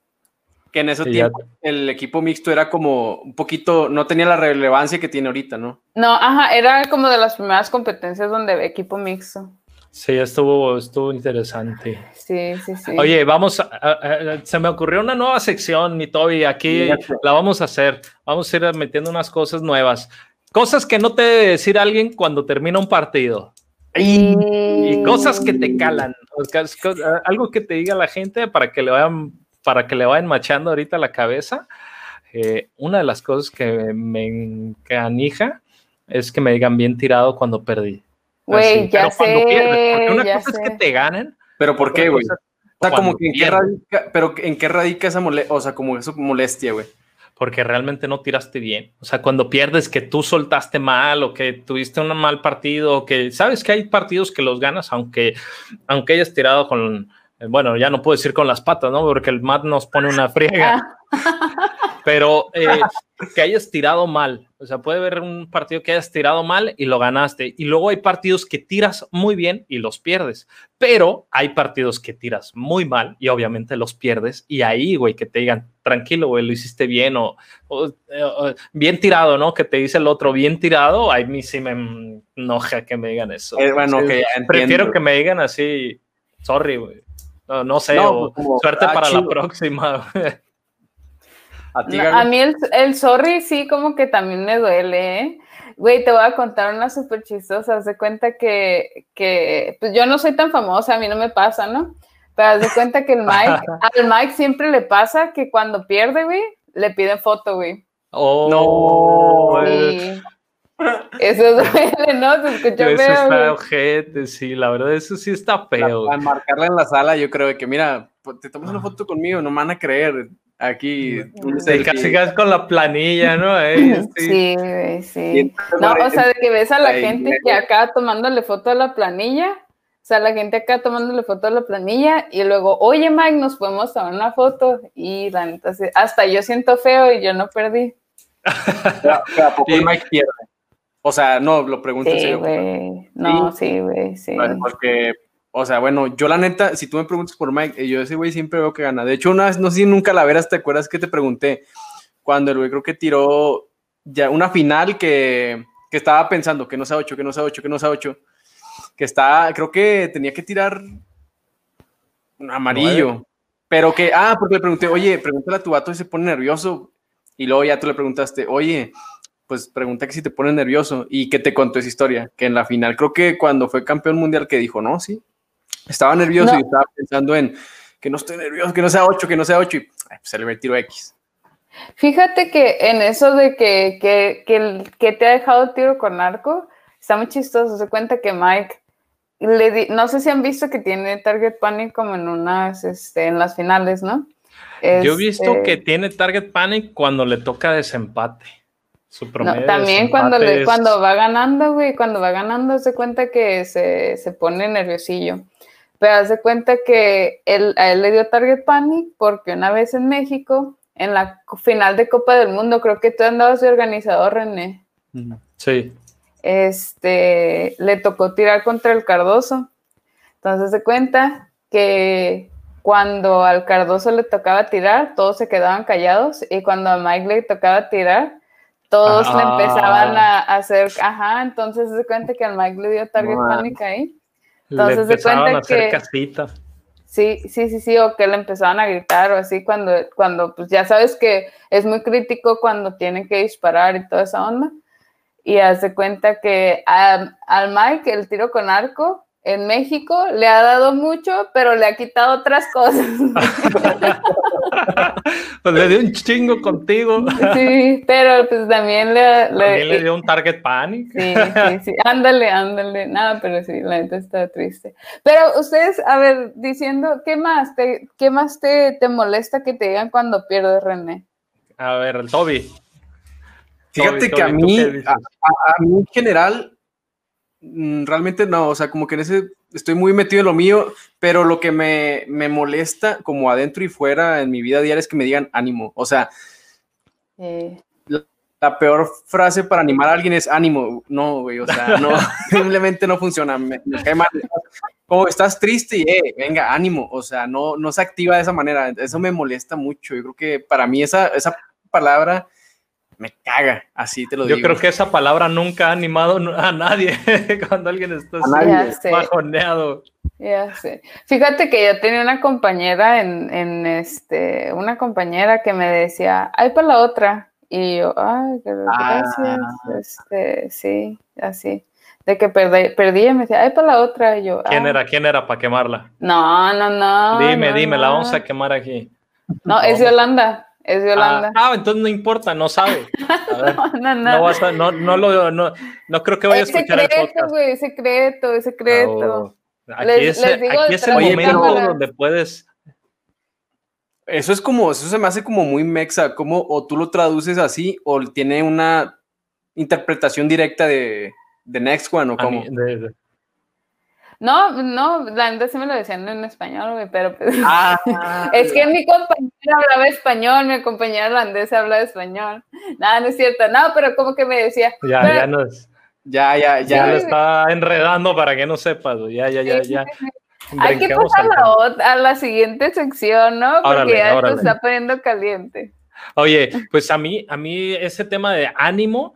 S2: Que en ese
S1: Sí, ya-
S2: tiempo el equipo mixto era como un poquito, no tenía la relevancia que tiene ahorita, ¿no?
S3: no, ajá, era como de las primeras competencias donde ve equipo mixto.
S1: Sí, estuvo, estuvo interesante.
S3: Sí, sí, sí.
S1: Oye, vamos, a- a- a- se me ocurrió una nueva sección, mi Toby, aquí la vamos a hacer, vamos a ir metiendo unas cosas nuevas, cosas que no te debe decir alguien cuando termina un partido y
S3: y
S1: cosas que te calan, algo que te diga la gente para que le vayan, para que le vayan machando ahorita la cabeza. Eh, una de las cosas que me encanija es que me digan bien tirado cuando perdí.
S3: Güey, ya
S1: pero cuando
S3: sé,
S1: pierdes, porque una
S3: ya
S1: cosa es
S3: sé.
S1: que te ganen
S2: Pero ¿por qué, güey? O sea, como
S1: cuando
S2: que en qué
S1: pierdes.
S2: radica, pero en qué radica esa molestia, o sea, como eso molestia, güey.
S1: porque realmente no tiraste bien. O sea, cuando pierdes que tú soltaste mal o que tuviste un mal partido, o que sabes que hay partidos que los ganas aunque, aunque hayas tirado con, eh, bueno, ya no puedo decir con las patas, ¿no? Porque el mat nos pone una friega, pero eh, que hayas tirado mal. O sea, puede haber un partido que hayas tirado mal y lo ganaste. Y luego hay partidos que tiras muy bien y los pierdes. Pero hay partidos que tiras muy mal y obviamente los pierdes. Y ahí, güey, que te digan, tranquilo, güey, lo hiciste bien o, o, o, bien tirado, ¿no? Que te dice el otro, bien tirado. A mí sí me enoja que me digan eso.
S2: Eh, bueno,
S1: Sí,
S2: entiendo.
S1: Prefiero que me digan así, sorry, güey. No, no sé,
S2: No,
S1: o
S2: como,
S1: suerte
S2: ah,
S1: para la
S2: chido.
S1: próxima.
S2: A ti,
S3: No, a mí el, el sorry sí como que también me duele, ¿eh? Güey, te voy a contar una súper chistosa. Haz de cuenta que, que, pues yo no soy tan famosa, a mí no me pasa, ¿no? Pero haz de cuenta que el Mike, al Mike siempre le pasa que cuando pierde, güey, le piden foto, güey.
S1: Oh,
S2: No,
S1: güey.
S3: Eso duele, ¿no? Se escucha
S1: Eso
S3: feo,
S1: está ojete, sí, la verdad, eso sí está feo.
S2: a marcarla en la sala, yo creo que, mira, te tomas una foto conmigo, no me van a creer. Aquí,
S1: Sí, casi casi con la planilla, ¿no? Sí.
S3: Sí, güey, sí. No, o sea, de que ves a la gente que acá tomándole foto a la planilla, o sea, la gente acá tomándole foto a la planilla y luego, oye Mike, nos podemos tomar una foto y la neta, hasta yo siento feo y yo no perdí.
S2: pero- pero ¿a poco el Mike pierde? O sea, no, lo pregunto en
S3: Sí,
S2: serio.
S3: güey, no, sí, güey, sí.
S2: Bueno, Porque, o sea, bueno, yo la neta, si tú me preguntas por Mike, eh, yo ese güey siempre veo que gana. De hecho, una vez, no sé si nunca la verás, ¿te acuerdas que te pregunté? Cuando el güey creo que tiró ya una final que, que estaba pensando que no sea 8, que no sea 8, que no sea 8, que estaba, creo que tenía que tirar un amarillo. Pero que, ah, porque le pregunté, oye, pregúntale a tu vato y se pone nervioso. y luego ya tú le preguntaste, oye, pues pregunta que si te pone nervioso y que te contó esa historia, que en la final, creo que cuando fue campeón mundial que dijo, no, sí, estaba nervioso y estaba pensando en que no estoy nervioso, que no sea 8, que no sea 8 y se le tiro X.
S3: Fíjate que en eso de que, que, que, que te ha dejado tiro con arco, está muy chistoso. Se cuenta que Mike, le no sé si han visto que tiene Target Panic como en unas, este, en las finales, ¿no?
S1: Yo he visto este que tiene Target Panic cuando le toca desempate
S3: también cuando, le, cuando va ganando, güey, cuando va ganando, se cuenta que se, se pone nerviosillo. Pero hace cuenta que él, a él le dio Target Panic porque una vez en México, en la final de Copa del Mundo, creo que tú andabas de organizador, René.
S1: Sí.
S3: Este, le tocó tirar contra el Cardoso. Entonces se cuenta que cuando al Cardoso le tocaba tirar, todos se quedaban callados y cuando a Mike le tocaba tirar, todos le empezaban a, hacer, ajá, entonces se cuenta que al Mike le dio target panic ahí. Entonces
S1: se cuenta a hacer que.
S3: Sí, sí, sí, sí, o que le empezaban a gritar o así cuando, cuando, pues ya sabes que es muy crítico cuando tienen que disparar y toda esa onda. Y hace cuenta que al Mike el tiro con arco en México le ha dado mucho, pero le ha quitado otras cosas.
S1: pues le dio un chingo contigo.
S3: sí, pero pues también le,
S1: también le dio un target panic.
S3: sí, sí, sí. Ándale, ándale. Nada, pero sí, la gente está triste. Pero ustedes, a ver, diciendo, ¿qué más te, qué más te, te molesta que te digan cuando pierdes, René?
S1: A ver, el Toby.
S2: Fíjate que a mí, a, a mí en general, realmente no, o sea, como que en ese estoy muy metido en lo mío, pero lo que me, me molesta como adentro y fuera en mi vida diaria es que me digan ánimo, o sea, la, peor frase para animar a alguien es ánimo, no, güey, o sea, no, simplemente no funciona, me, cae mal. Como estás triste y, eh, venga, ánimo, o sea, no, no se activa de esa manera, eso me molesta mucho, yo creo que para mí esa, esa palabra me caga, así te lo
S1: digo.
S2: Yo
S1: creo que esa palabra nunca ha animado a nadie cuando alguien está así bajoneado.
S3: Ya sé. Fíjate que yo tenía una compañera en, en, este, una compañera que me decía, ay para la otra. Y yo, ay, gracias. Ah. Este, sí, así. De que perdí, perdí y me decía, ay para la otra. Y yo,
S1: ¿Quién era? ¿Quién era para quemarla?
S3: No, no, no.
S1: Dime, dime, la vamos a quemar aquí.
S3: No, es Yolanda. Es Yolanda.
S1: Ah, ah, entonces no importa, no sabe. no, no, no. No, no, lo, no, no creo que vaya a escuchar
S3: secreto,
S1: el podcast.
S3: Güey, secreto, es secreto.
S1: Aquí, les, es, les aquí es el momento donde puedes.
S2: Eso es como, eso se me hace como muy mexa, como o tú lo traduces así o tiene una interpretación directa de, de Next One o como. De, de,
S3: no, no, la neta sí me lo decían en español, güey, pero pues, ah, es que mi compañera hablaba español, mi compañera holandesa hablaba español. Nada, no es cierto, no, pero como que me decía.
S1: Ya, ya no es. Ya, ya, ya. lo está enredando para que no sepas, ya, ya, ya, ya.
S3: Hay que pasar a, a la, siguiente sección, ¿no? Porque ya se está poniendo caliente.
S1: Oye, pues a mí, a mí ese tema de ánimo,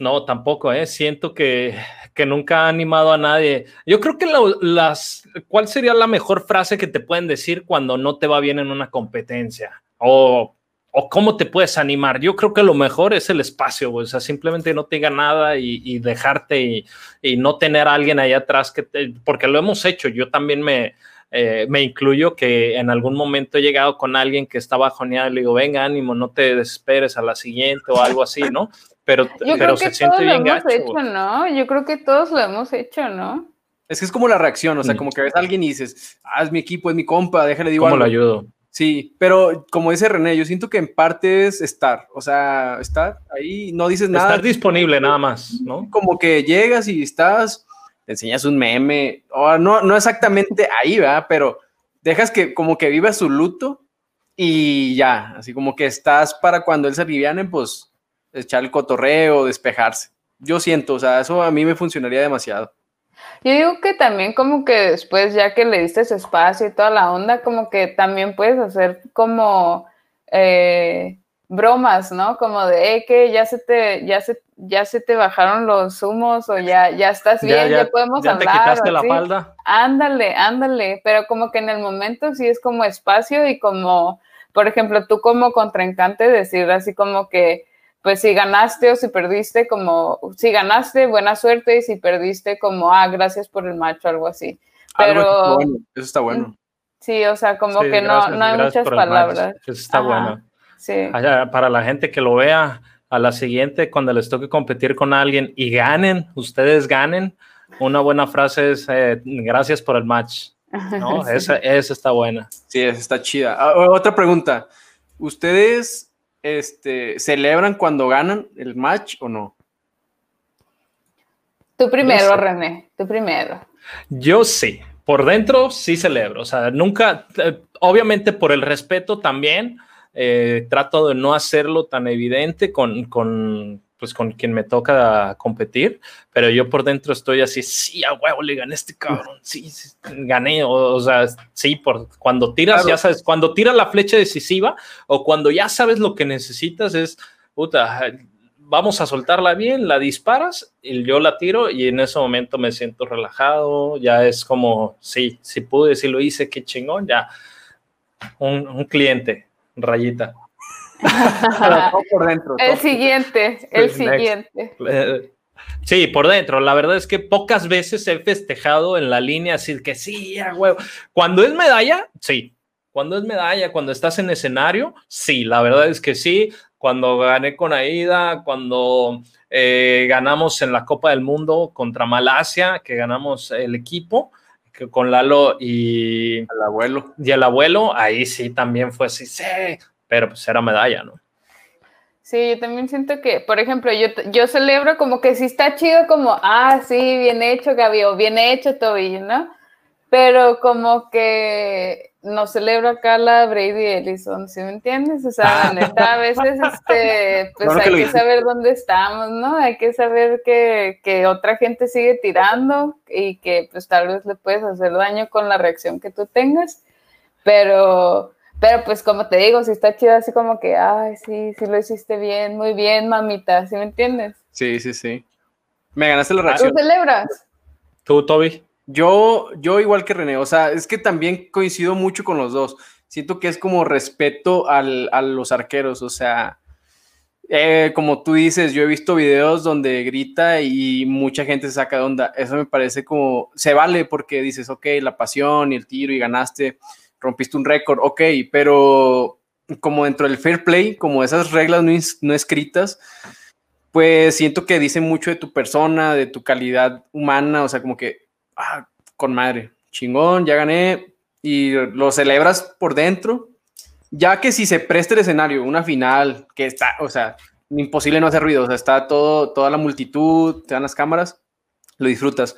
S1: no, tampoco, ¿eh? Siento que que nunca ha animado a nadie. Yo creo que las, ¿cuál sería la mejor frase que te pueden decir cuando no te va bien en una competencia? O, o cómo te puedes animar. Yo creo que lo mejor es el espacio, o sea, simplemente no te diga nada y, dejarte y, y, no tener a alguien ahí atrás que te, porque lo hemos hecho. Yo también me, eh, me incluyo que en algún momento he llegado con alguien que está bajoneado y le digo, venga, ánimo, no te desesperes a la siguiente o algo así, ¿no? pero, Yo pero se siente bien gacho.
S3: Hecho, ¿no? Yo creo que todos lo hemos hecho, ¿no?
S2: Es que es como la reacción, o sea, como que ves a alguien y dices, ah, es mi equipo, es mi compa, déjale digo
S1: ¿Cómo lo ayudo?
S2: Sí, pero como dice René, yo siento que en parte es estar, o sea, estar ahí, no dices nada.
S1: Estar disponible nada más, ¿no?
S2: Como que llegas y estás, te enseñas un meme, o no, no exactamente ahí, ¿verdad? Pero dejas que como que viva su luto y ya, así como que estás para cuando él se aliviane, pues echar el cotorreo, despejarse. Yo siento, o sea, eso a mí me funcionaría demasiado.
S3: Yo digo que también como que después, ya que le diste su espacio y toda la onda, como que también puedes hacer como eh, bromas, ¿no? Como de eh, que ya se te, ya se, ya se te bajaron los humos o ya, ya estás bien, ya, podemos ya hablar.
S1: Te quitaste la falda.
S3: Ándale, ándale, pero como que en el momento sí es como espacio y como por ejemplo, tú como contraencante decir así como que, pues si ganaste o si perdiste, como, si ganaste, buena suerte, y si perdiste, como, ah, gracias por el match o algo así. Pero...
S2: eso está bueno.
S3: Sí, o sea, como que no, no hay muchas palabras.
S1: Eso está bueno. Sí. Para la gente que lo vea, a la siguiente, cuando les toque competir con alguien y ganen, ustedes ganen, una buena frase es eh, gracias por el match. ¿no? esa, está buena.
S2: Sí, esa está chida. Ah, otra pregunta. ¿Ustedes este, celebran cuando ganan el match o no?
S3: Tú primero, René, tú primero.
S1: Yo sí, por dentro sí celebro, o sea, nunca, eh, obviamente por el respeto también, eh, trato de no hacerlo tan evidente con, con, pues, con quien me toca competir, pero yo por dentro estoy así, sí, a huevo, le gané a este cabrón, sí, gané, o, sea, sí, por, cuando tiras, ya sabes, cuando tiras la flecha decisiva o cuando ya sabes lo que necesitas es, puta, vamos a soltarla bien, la disparas y yo la tiro y en ese momento me siento relajado, ya es como, sí, si pude, si lo hice, qué chingón, ya, un, un cliente, rayita.
S3: por dentro. El siguiente, el siguiente.
S1: Sí, por dentro. La verdad es que pocas veces he festejado en la línea así que sí, a huevo. Cuando es medalla, sí. Cuando es medalla, cuando estás en escenario, sí. La verdad es que sí. Cuando gané con Aida, cuando eh, ganamos en la Copa del Mundo contra Malasia, que ganamos el equipo, con Lalo y
S2: el abuelo.
S1: Y el abuelo, ahí sí también fue así, sí, pero pues era medalla, ¿no?
S3: Sí, yo también siento que, por ejemplo, yo, yo celebro como que sí está chido, como, ah, sí, bien hecho, Gaby, o bien hecho, Toby, ¿no? Pero como que no celebro acá la Brady Ellison, ¿sí me entiendes? O sea, la neta, a veces, este, pues hay que, saber dónde estamos, ¿no? Hay que saber que, que, otra gente sigue tirando y que pues tal vez le puedes hacer daño con la reacción que tú tengas, pero pero pues como te digo, si está chido así como que, ay, sí, sí lo hiciste bien, muy bien, mamita, ¿sí me entiendes?
S2: Sí, sí, sí. Me ganaste la reacción.
S3: ¿Tú celebras?
S1: ¿Tú, Toby?
S2: Yo, yo igual que René, o sea, es que también coincido mucho con los dos. Siento que es como respeto al, a los arqueros, o sea, eh, como tú dices, yo he visto videos donde grita y mucha gente se saca de onda. Eso me parece como, se vale porque dices, ok, la pasión y el tiro y ganaste rompiste un récord, ok, pero como dentro del fair play, como esas reglas no, escritas, pues siento que dicen mucho de tu persona, de tu calidad humana, o sea, como que, ah, con madre, chingón, ya gané, y lo celebras por dentro, ya que si se presta el escenario, una final, que está, o sea, imposible no hacer ruido, o sea, está todo, toda la multitud, te dan las cámaras, lo disfrutas.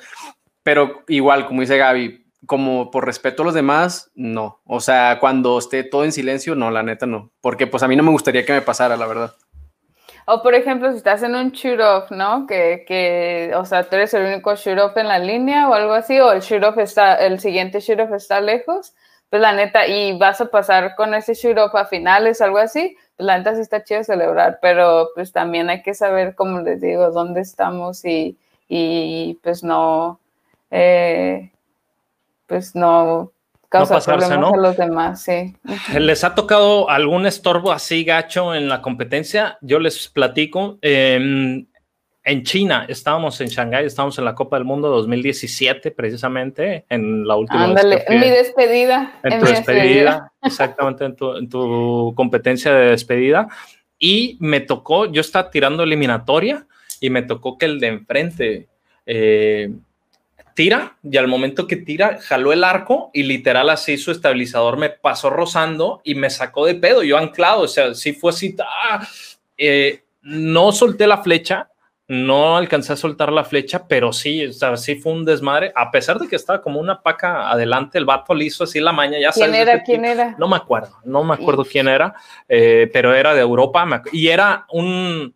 S2: Pero igual, como dice Gaby, como por respeto a los demás, no. O sea, cuando esté todo en silencio, no, la neta no. Porque pues a mí no me gustaría que me pasara, la verdad.
S3: O por ejemplo, si estás en un shoot-off, ¿no? Que, que, o sea, tú eres el único shoot-off en la línea o algo así, o el shoot-off está, el siguiente shoot-off está lejos, pues la neta, y vas a pasar con ese shoot-off a finales o algo así, pues la neta sí está chido celebrar, pero pues también hay que saber, como les digo, dónde estamos y, y pues no, eh, pues no causa problemas a los demás, sí.
S1: ¿Les ha tocado algún estorbo así gacho en la competencia? Yo les platico. Em, en China, estábamos en Shanghái, estábamos en la Copa del Mundo 2017, precisamente, en la última.
S3: Ándale, en mi despedida.
S1: En, tu despedida, exactamente, en tu, en tu, competencia de despedida. Y me tocó, yo estaba tirando eliminatoria y me tocó que el de enfrente eh, tira y al momento que tira, jaló el arco y literal así su estabilizador me pasó rozando y me sacó de pedo, yo anclado, o sea, sí fue así, ¡ah! eh, no solté la flecha, no alcancé a soltar la flecha, pero sí, o sea, sí fue un desmadre, a pesar de que estaba como una paca adelante, el vato le hizo así la maña, ya
S3: ¿Quién era? ¿Quién era?
S1: No me acuerdo, no me acuerdo quién era, eh, pero era de Europa y era un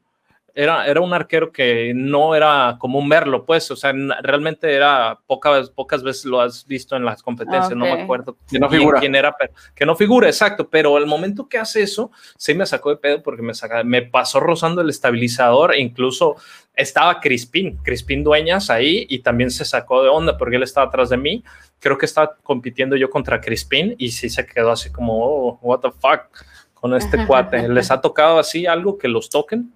S1: era, era un arquero que no era común verlo, pues, o sea, realmente era pocas, pocas veces lo has visto en las competencias, no me acuerdo
S2: que no figura.
S1: quién era, pero, que no figura, exacto, pero el momento que hace eso, sí me sacó de pedo porque me, me pasó rozando el estabilizador e incluso estaba Crispín, Crispín Dueñas ahí y también se sacó de onda porque él estaba atrás de mí. Creo que estaba compitiendo yo contra Crispín y sí se quedó así como, oh, what the fuck con este cuate. ¿Les ha tocado así algo que los toquen?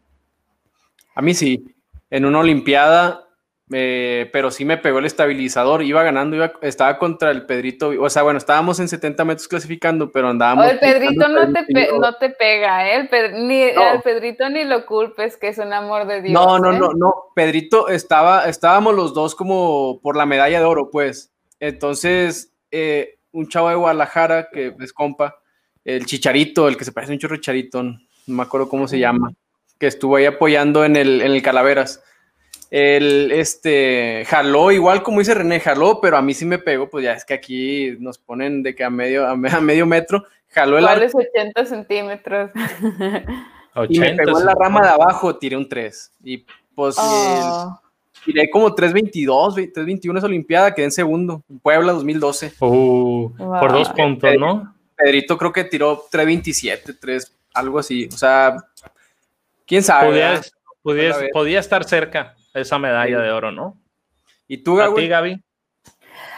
S2: A mí sí, en una Olimpiada, eh, pero sí me pegó el estabilizador, iba ganando, iba, estaba contra el Pedrito, o sea, bueno, estábamos en 70 metros clasificando, pero andábamos...
S3: el Pedrito no te, no te, pega, ¿eh? ni, el Pedrito ni lo culpes, que es un amor de Dios.
S2: No, no,
S3: ¿eh?
S2: no, no, Pedrito estaba, estábamos los dos como por la medalla de oro, pues. Entonces, eh, un chavo de Guadalajara, que es compa, el Chicharito, el que se parece mucho a Chicharito, no me acuerdo cómo se llama, que estuvo ahí apoyando en el, en el Calaveras. El, este, jaló, igual como dice René, jaló, pero a mí sí me pegó, pues ya es que aquí nos ponen de que a medio, a, medio metro, jaló el
S3: ¿Cuál es 80 centímetros?
S2: y me pegó en la rama de abajo, tiré un 3. Y pues oh. tiré como 3.22, 3.21 esa Olimpiada, quedé en segundo, Puebla 2012.
S1: Uh, Por dos puntos, ¿no?
S2: Pedrito creo que tiró 3.27, 3, algo así. O sea, quién sabe.
S1: Podía, estar cerca esa medalla de oro, ¿no?
S2: ¿Y tú,
S1: Gaby? Gaby?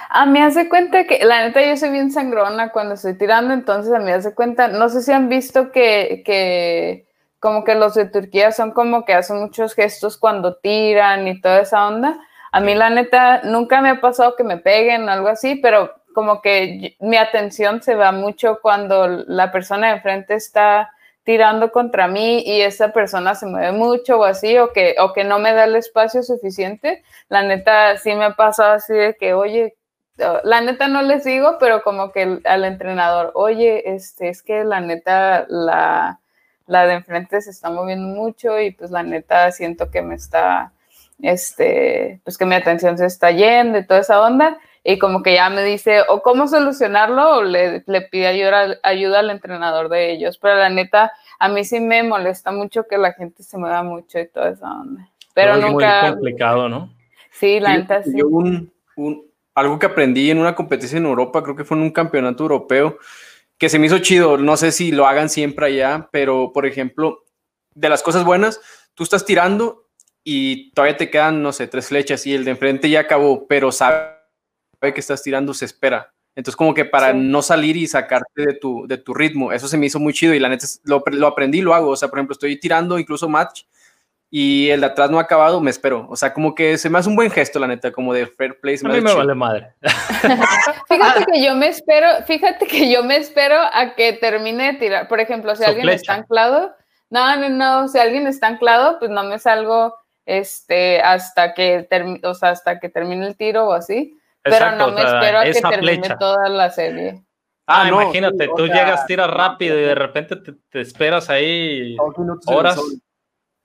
S3: A mí hace cuenta que, la neta, yo soy bien sangrona cuando estoy tirando, entonces a mí hace cuenta, no sé si han visto que, que como que los de Turquía son como que hacen muchos gestos cuando tiran y toda esa onda. A mí, la neta, nunca me ha pasado que me peguen o algo así, pero como que mi atención se va mucho cuando la persona de enfrente está tirando contra mí y esa persona se mueve mucho o así, o que, o que no me da el espacio suficiente. La neta sí me ha pasado así de que, oye, la neta no les digo, pero como que al entrenador, oye, este, es que la neta la, la de enfrente se está moviendo mucho y pues la neta siento que me está, este, pues que mi atención se está yendo y toda esa onda y como que ya me dice o cómo solucionarlo o le, le pide ayuda, ayuda al entrenador de ellos. Pero la neta, a mí sí me molesta mucho que la gente se mueva mucho y toda esa onda. Pero nunca...
S1: Es muy complicado, ¿no?
S3: Sí, la neta sí.
S2: un, un, algo que aprendí en una competencia en Europa, creo que fue en un campeonato europeo, que se me hizo chido. No sé si lo hagan siempre allá, pero por ejemplo, de las cosas buenas, tú estás tirando y todavía te quedan, no sé, tres flechas y el de enfrente ya acabó, pero sabe que estás tirando se espera. Entonces, como que para no salir y sacarte de tu, de tu ritmo, eso se me hizo muy chido y la neta lo, lo aprendí lo hago. O sea, por ejemplo, estoy tirando incluso match y el de atrás no ha acabado, me espero. O sea, como que se me hace un buen gesto, la neta, como de fair play.
S1: A mí me vale madre.
S3: fíjate que yo me espero, fíjate que yo me espero a que termine de tirar. Por ejemplo, si alguien está anclado, no, no, no, si alguien está anclado, pues no me salgo este hasta que o sea, hasta que termine el tiro o así. Pero no me espero a que termine toda la serie.
S1: Ah, ah imagínate, tú llegas, tiras rápido y de repente te, esperas ahí horas.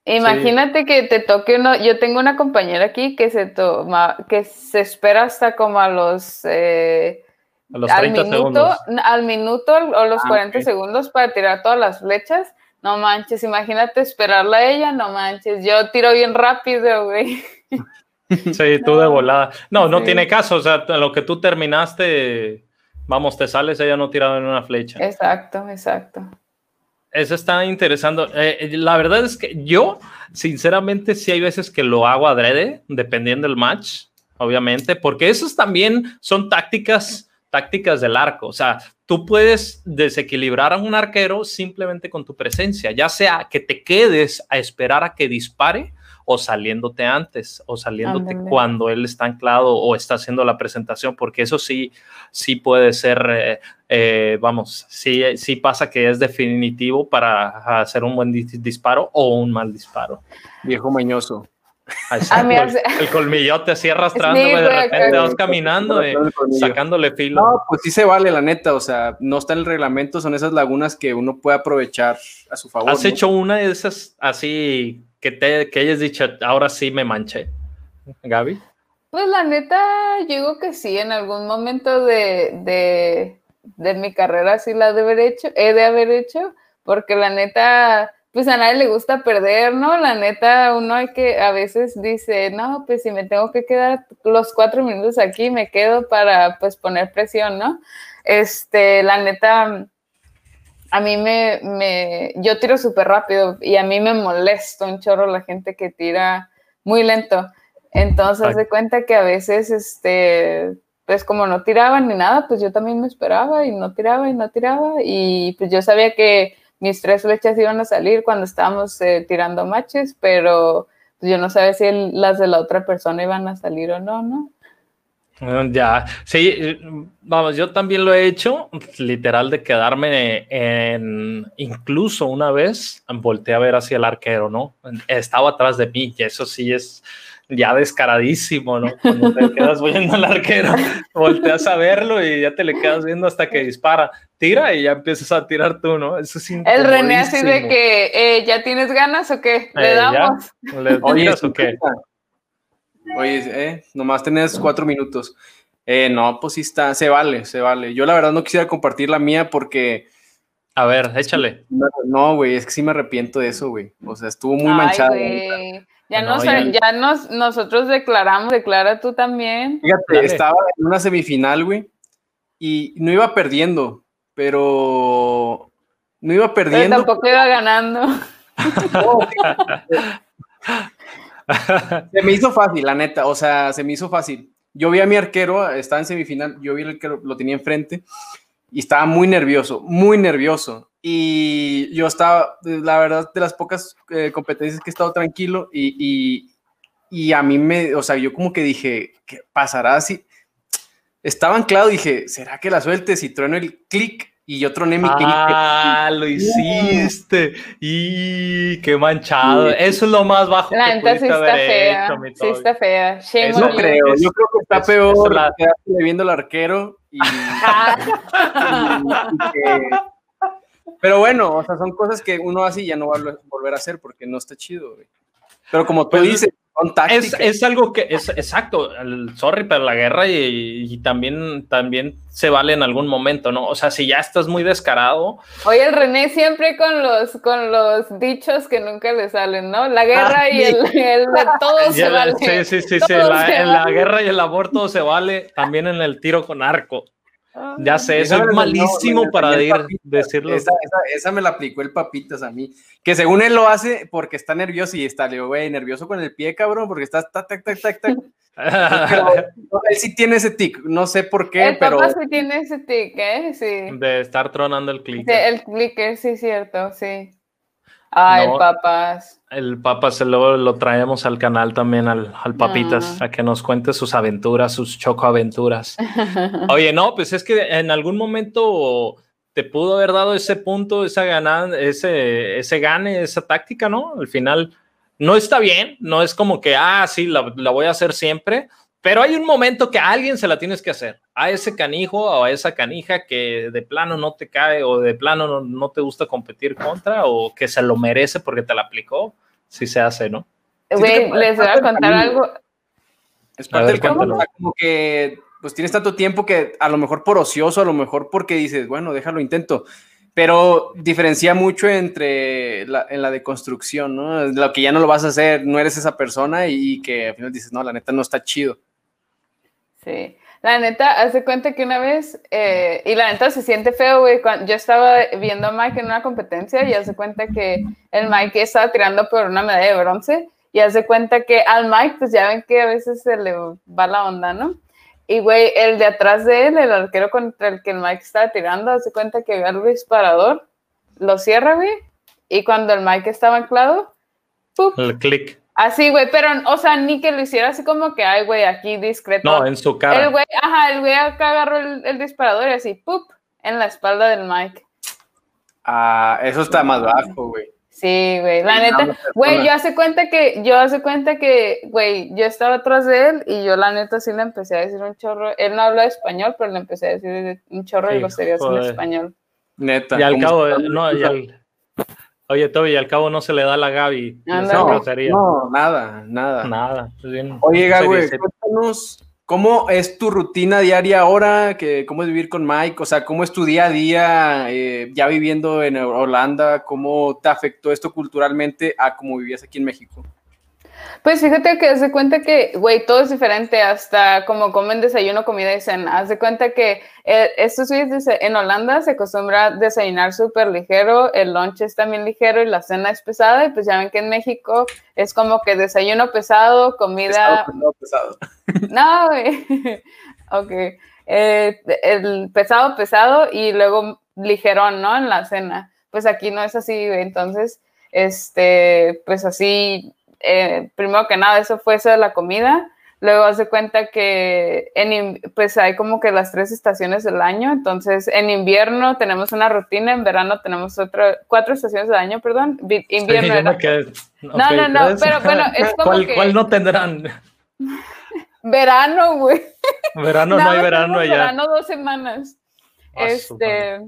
S3: Imagínate que te toque uno. Yo tengo una compañera aquí que se toma, que se espera hasta como a los, eh,
S1: a los 30
S3: al minuto, al minuto o los 40 ah, segundos para tirar todas las flechas. No manches, imagínate esperarla a ella, no manches. Yo tiro bien rápido, güey.
S1: Sí, tú de volada. No, no tiene caso. O sea, lo que tú terminaste, vamos, te sales, ella no tirado en una flecha.
S3: Exacto, exacto.
S1: Eso está interesante. Eh, eh, la verdad es que yo, sinceramente, sí hay veces que lo hago adrede, dependiendo del match, obviamente, porque esos también son tácticas, tácticas del arco. O sea, tú puedes desequilibrar a un arquero simplemente con tu presencia, ya sea que te quedes a esperar a que dispare o saliéndote antes o saliéndote cuando él está anclado o está haciendo la presentación, porque eso sí, sí puede ser, eh, eh, vamos, sí, sí pasa que es definitivo para hacer un buen disparo o un mal disparo.
S2: Viejo mañoso.
S1: el, colmillote así arrastrando, de repente vas caminando, y sacándole filo.
S2: No, pues sí se vale, la neta, o sea, no está en el reglamento, son esas lagunas que uno puede aprovechar a su favor.
S1: ¿Has hecho una de esas así que, te, que hayas dicho, ahora sí me manché, Gaby?
S3: Pues la neta, yo digo que sí, en algún momento de, de, mi carrera sí la de haber hecho, he de haber hecho, porque la neta, pues a nadie le gusta perder, ¿no? La neta, uno hay que, a veces dice, no, pues si me tengo que quedar los cuatro minutos aquí, me quedo para, pues, poner presión, ¿no? Este, la neta, a mí me, me yo tiro súper rápido y a mí me molesta un chorro la gente que tira muy lento. Entonces, de cuenta que a veces, este, pues como no tiraban ni nada, pues yo también me esperaba y no tiraba y no tiraba y pues yo sabía que mis tres flechas iban a salir cuando estábamos eh, tirando matches, pero pues, yo no sabía si las de la otra persona iban a salir o no, ¿no?
S1: Mm, ya, sí, vamos, yo también lo he hecho, literal de quedarme en, incluso una vez volteé a ver hacia el arquero, ¿no? Estaba atrás de mí y eso sí es, ya descaradísimo, ¿no? Cuando te quedas viendo al arquero, volteas a verlo y ya te le quedas viendo hasta que dispara. Tira y ya empiezas a tirar tú, ¿no? Eso es
S3: El René así de que, eh, ¿ya tienes ganas o qué? ¿Le eh, damos?
S1: ¿Le tiras o qué?
S2: Oye, eh, nomás tenés cuatro minutos. Eh, no, pues sí está, se vale, se vale. Yo la verdad no quisiera compartir la mía porque...
S1: A ver, échale.
S2: No, güey, es que sí me arrepiento de eso, güey. O sea, estuvo muy manchado.
S3: Ya, nos, ya... nos, nosotros declaramos, declara tú también.
S2: Fíjate, estaba en una semifinal, güey, y no iba perdiendo, pero no iba perdiendo.
S3: Pero tampoco iba ganando.
S2: se me hizo fácil, la neta, o sea, se me hizo fácil. Yo vi a mi arquero, estaba en semifinal, yo vi el que lo tenía enfrente y estaba muy nervioso, muy nervioso. Y yo estaba, la verdad, de las pocas eh, competencias que he estado tranquilo y, y, a mí me, o sea, yo como que dije, ¿qué pasará si? Estaba anclado, dije, ¿será que la suelte si trueno el clic? Y yo troné mi?
S1: Ah, lo hiciste. Y qué manchado. Eso es lo más bajo
S3: la que pudiste sí está fea. sí está fea.
S2: no creo. Yo creo que está peor la... viendo al arquero y, Pero bueno, o sea, son cosas que uno hace y ya no va a volver a hacer porque no está chido, güey. Pero como tú pues, dices,
S1: es, es, algo que es exacto, el, sorry, pero la guerra y, también, también se vale en algún momento, ¿no? O sea, si ya estás muy descarado.
S3: Oye, el René siempre con los, con los dichos que nunca le salen, ¿no? La guerra ah, y el, el, todo se vale.
S1: Sí, sí, sí, sí. en la guerra y el aborto se vale, también en el tiro con arco. Ya sé, eso es malísimo para decirlo.
S2: Esa, me la aplicó el papitas a mí. Que según él lo hace porque está nervioso y está, le güey, nervioso con el pie, cabrón, porque está tac, tac, tac, tac, tac. él sí tiene ese tic, no sé por qué,
S3: el
S2: pero.
S3: Papá sí tiene ese tic, ¿eh? Sí.
S1: De estar tronando el clicker.
S3: Sí, el clicker, sí, cierto, sí. Ay, papas.
S1: El papas luego lo traemos al canal también, al, al papitas, a que nos cuente sus aventuras, sus chocoaventuras. Oye, no, pues es que en algún momento te pudo haber dado ese punto, esa ganada, ese, ese gane, esa táctica, ¿no? Al final no está bien, no es como que, ah, sí, la, la voy a hacer siempre, pero hay un momento que a alguien se la tienes que hacer, a ese canijo o a esa canija que de plano no te cae o de plano no, te gusta competir contra o que se lo merece porque te la aplicó, si se hace, ¿no?
S3: Güey, les voy a contar algo.
S2: Es parte del camino, como que pues tienes tanto tiempo que a lo mejor por ocioso, a lo mejor porque dices, bueno, déjalo intento, pero diferencia mucho entre la, en la deconstrucción, ¿no? Lo que ya no lo vas a hacer, no eres esa persona y que al final dices, no, la neta no está chido.
S3: Sí. La neta, hace cuenta que una vez, eh, y la neta se siente feo, güey. Yo estaba viendo a Mike en una competencia y hace cuenta que el Mike estaba tirando por una medalla de bronce y hace cuenta que al Mike, pues ya ven que a veces se le va la onda, ¿no? Y, güey, el de atrás de él, el arquero contra el que el Mike estaba tirando, hace cuenta que ve al disparador, lo cierra, güey, y cuando el Mike estaba anclado, ¡pup!
S1: El clic.
S3: Así, güey, pero, o sea, ni que lo hiciera así como que, ay, güey, aquí discreto.
S1: No, en su cara.
S3: El güey, ajá, el güey acá agarró el, disparador y así, ¡pup! En la espalda del Mike.
S2: Ah, eso está más bajo, güey.
S3: Sí, güey, la neta, güey, yo hace cuenta que, yo hace cuenta que, güey, yo estaba atrás de él y yo la neta sí le empecé a decir un chorro, él no habla español, pero le empecé a decir un chorro y lo serías en español.
S2: Neta.
S1: Y al cabo, no, y al, Oye, Toby, al cabo no se le da la Gaby.
S2: No, no, nada, nada.
S1: Nada.
S2: Oye, Gaby, cuéntanos ¿Cómo es tu rutina diaria ahora? ¿Cómo es vivir con Mike? O sea, ¿cómo es tu día a día eh, ya viviendo en Holanda? ¿Cómo te afectó esto culturalmente a cómo vivías aquí en México?
S3: Pues fíjate que haz de cuenta que, güey, todo es diferente, hasta como comen desayuno, comida y cena. Haz de cuenta que eh, estos días en Holanda se acostumbra a desayunar súper ligero, el lunch es también ligero y la cena es pesada. Y pues ya ven que en México es como que desayuno pesado, comida.
S2: Pesado, pesado.
S3: No, güey. ok. Eh, el pesado, pesado y luego ligerón, ¿no? En la cena. Pues aquí no es así, güey. Entonces, este, pues así eh, primero que nada, eso fue eso de la comida. Luego hace cuenta que en, pues hay como que las tres estaciones del año. Entonces, en invierno tenemos una rutina, en verano tenemos otra, cuatro estaciones del año, perdón. Invierno. no, no, no, pero bueno, es como
S1: ¿Cuál, ¿Cuál no tendrán?
S3: Verano, güey.
S1: Verano no, hay verano allá.
S3: Verano dos semanas. Ah, este.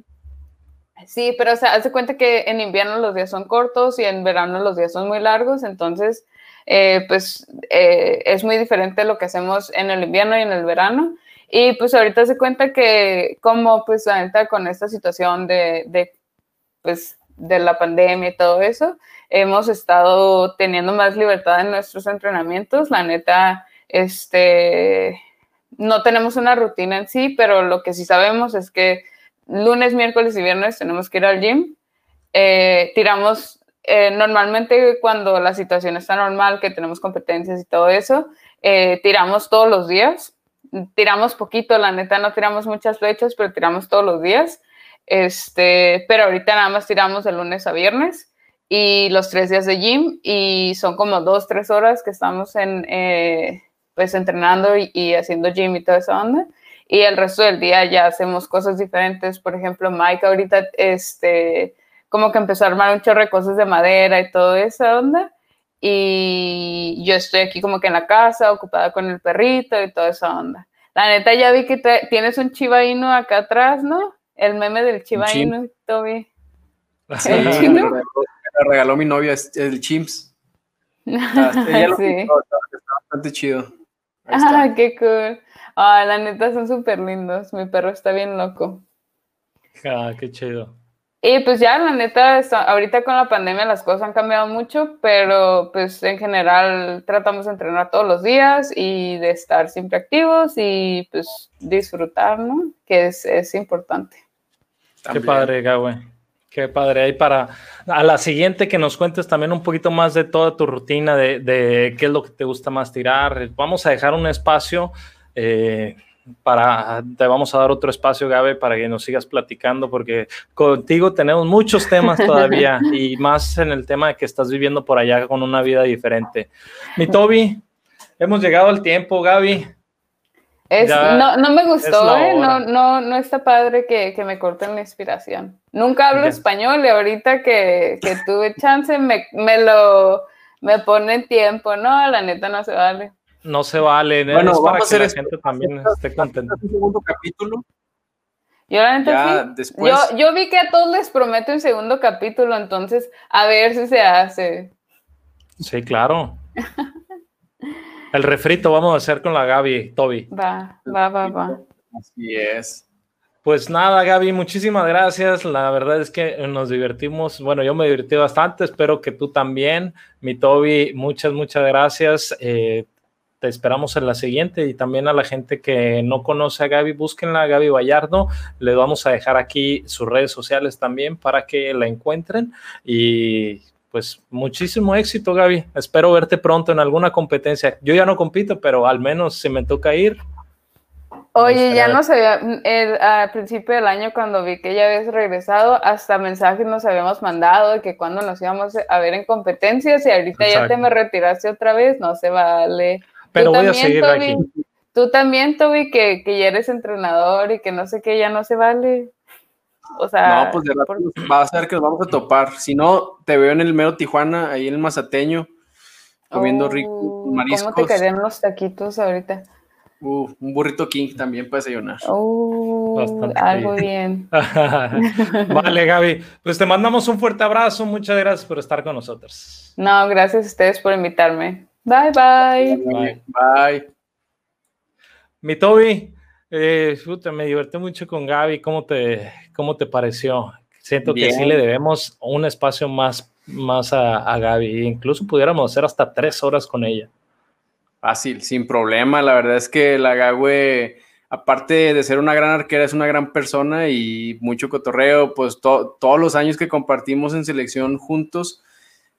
S3: Sí, pero o sea, hace cuenta que en invierno los días son cortos y en verano los días son muy largos, entonces, eh, pues eh, es muy diferente lo que hacemos en el invierno y en el verano. Y pues ahorita se cuenta que como pues ahorita con esta situación de, de, pues, de la pandemia y todo eso, hemos estado teniendo más libertad en nuestros entrenamientos. La neta, este, no tenemos una rutina en sí, pero lo que sí sabemos es que lunes, miércoles y viernes tenemos que ir al gym. Eh, tiramos, eh, normalmente cuando la situación está normal, que tenemos competencias y todo eso, eh, tiramos todos los días. Tiramos poquito, la neta no tiramos muchas flechas, pero tiramos todos los días. Este, pero ahorita nada más tiramos de lunes a viernes y los tres días de gym y son como dos, tres horas que estamos en, pues entrenando y, y haciendo gym y toda esa onda y el resto del día ya hacemos cosas diferentes. Por ejemplo, Mike ahorita, este, como que empezó a armar un chorro de cosas de madera y todo esa onda. Y yo estoy aquí como que en la casa, ocupada con el perrito y toda esa onda. La neta, ya vi que tienes un Chiba Inu acá atrás, ¿no? El meme del Chiba Inu, Toby.
S2: ¿El chino? Me regaló mi novia, el Chimps. Ah, sí. está bastante chido.
S3: Ah, qué cool. Ah, la neta son súper lindos. Mi perro está bien loco.
S1: Ah, qué chido.
S3: Y pues ya, la neta, ahorita con la pandemia las cosas han cambiado mucho, pero pues en general tratamos de entrenar todos los días y de estar siempre activos y pues disfrutar, ¿no? Que es, es importante.
S1: Qué padre, Gawe. Qué padre. Ahí para a la siguiente que nos cuentes también un poquito más de toda tu rutina, de, de qué es lo que te gusta más tirar. Vamos a dejar un espacio eh, para, te vamos a dar otro espacio, Gabe, para que nos sigas platicando, porque contigo tenemos muchos temas todavía y más en el tema de que estás viviendo por allá con una vida diferente. Mi Toby, hemos llegado al tiempo, Gaby.
S3: No, no, me gustó, ¿eh? no, no, no está padre que, que, me corten la inspiración. Nunca hablo español y ahorita que, que tuve chance me, me lo me pone tiempo, no, la neta no se vale
S1: no se vale. Bueno, es para que la gente también esté contenta.
S2: Un segundo capítulo.
S3: Yo, la yo, vi que a todos les prometo un segundo capítulo, entonces a ver si se hace.
S1: Sí, claro. El refrito vamos a hacer con la Gaby, Toby.
S3: Va, va, va, va.
S2: Así es.
S1: Pues nada, Gaby, muchísimas gracias. La verdad es que nos divertimos. Bueno, yo me divertí bastante. Espero que tú también. Mi Toby, muchas, muchas gracias. Eh, te esperamos en la siguiente y también a la gente que no conoce a Gaby, búsquenla, Gaby Vallardo. Le vamos a dejar aquí sus redes sociales también para que la encuentren y pues muchísimo éxito, Gaby. Espero verte pronto en alguna competencia. Yo ya no compito, pero al menos si me toca ir.
S3: Oye, ya no sabía, al principio del año cuando vi que ya habías regresado, hasta mensajes nos habíamos mandado de que cuando nos íbamos a ver en competencias y ahorita ya te me retiraste otra vez, no se vale.
S1: Pero voy a seguir aquí.
S3: Tú también, Toby, que, que ya eres entrenador y que no sé qué, ya no se vale. O sea,
S2: no, pues de va a ser que nos vamos a topar. Si no, te veo en el mero Tijuana, ahí en el Mazateño, comiendo oh, rico mariscos.
S3: ¿Cómo te caerían los taquitos ahorita?
S2: Uh, un burrito king también para desayunar.
S3: Oh, algo bien.
S1: vale, Gaby. Pues te mandamos un fuerte abrazo. Muchas gracias por estar con nosotros.
S3: No, gracias a ustedes por invitarme. Bye, bye.
S2: Bye. bye.
S1: Mi Toby, eh, me divertí mucho con Gaby. ¿Cómo te, cómo te pareció? Siento que sí le debemos un espacio más, más a, a Gaby. Incluso pudiéramos hacer hasta tres horas con ella.
S2: Fácil, sin problema. La verdad es que la Gaby, aparte de ser una gran arquera, es una gran persona y mucho cotorreo. Pues todos los años que compartimos en selección juntos,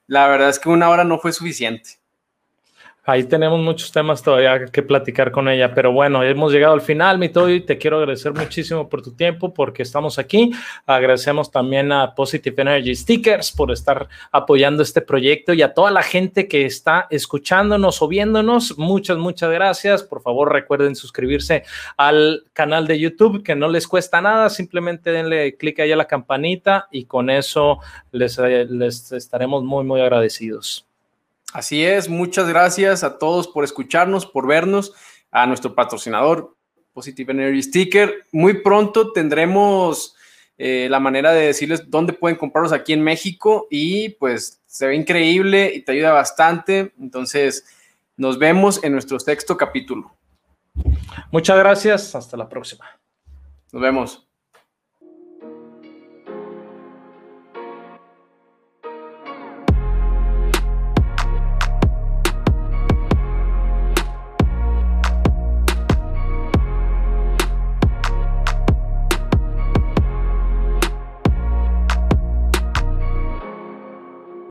S2: la verdad es que una hora no fue suficiente.
S1: Ahí tenemos muchos temas todavía que platicar con ella, pero bueno, hemos llegado al final, mi Toy. Te quiero agradecer muchísimo por tu tiempo, porque estamos aquí. Agradecemos también a Positive Energy Stickers por estar apoyando este proyecto y a toda la gente que está escuchándonos o viéndonos. Muchas, muchas gracias. Por favor, recuerden suscribirse al canal de YouTube, que no les cuesta nada. Simplemente denle clic ahí a la campanita y con eso les, les estaremos muy, muy agradecidos.
S2: Así es, muchas gracias a todos por escucharnos, por vernos, a nuestro patrocinador Positive Energy Sticker. Muy pronto tendremos eh, la manera de decirles dónde pueden comprarlos aquí en México y pues se ve increíble y te ayuda bastante. Entonces, nos vemos en nuestro sexto capítulo.
S1: Muchas gracias, hasta la próxima.
S2: Nos vemos.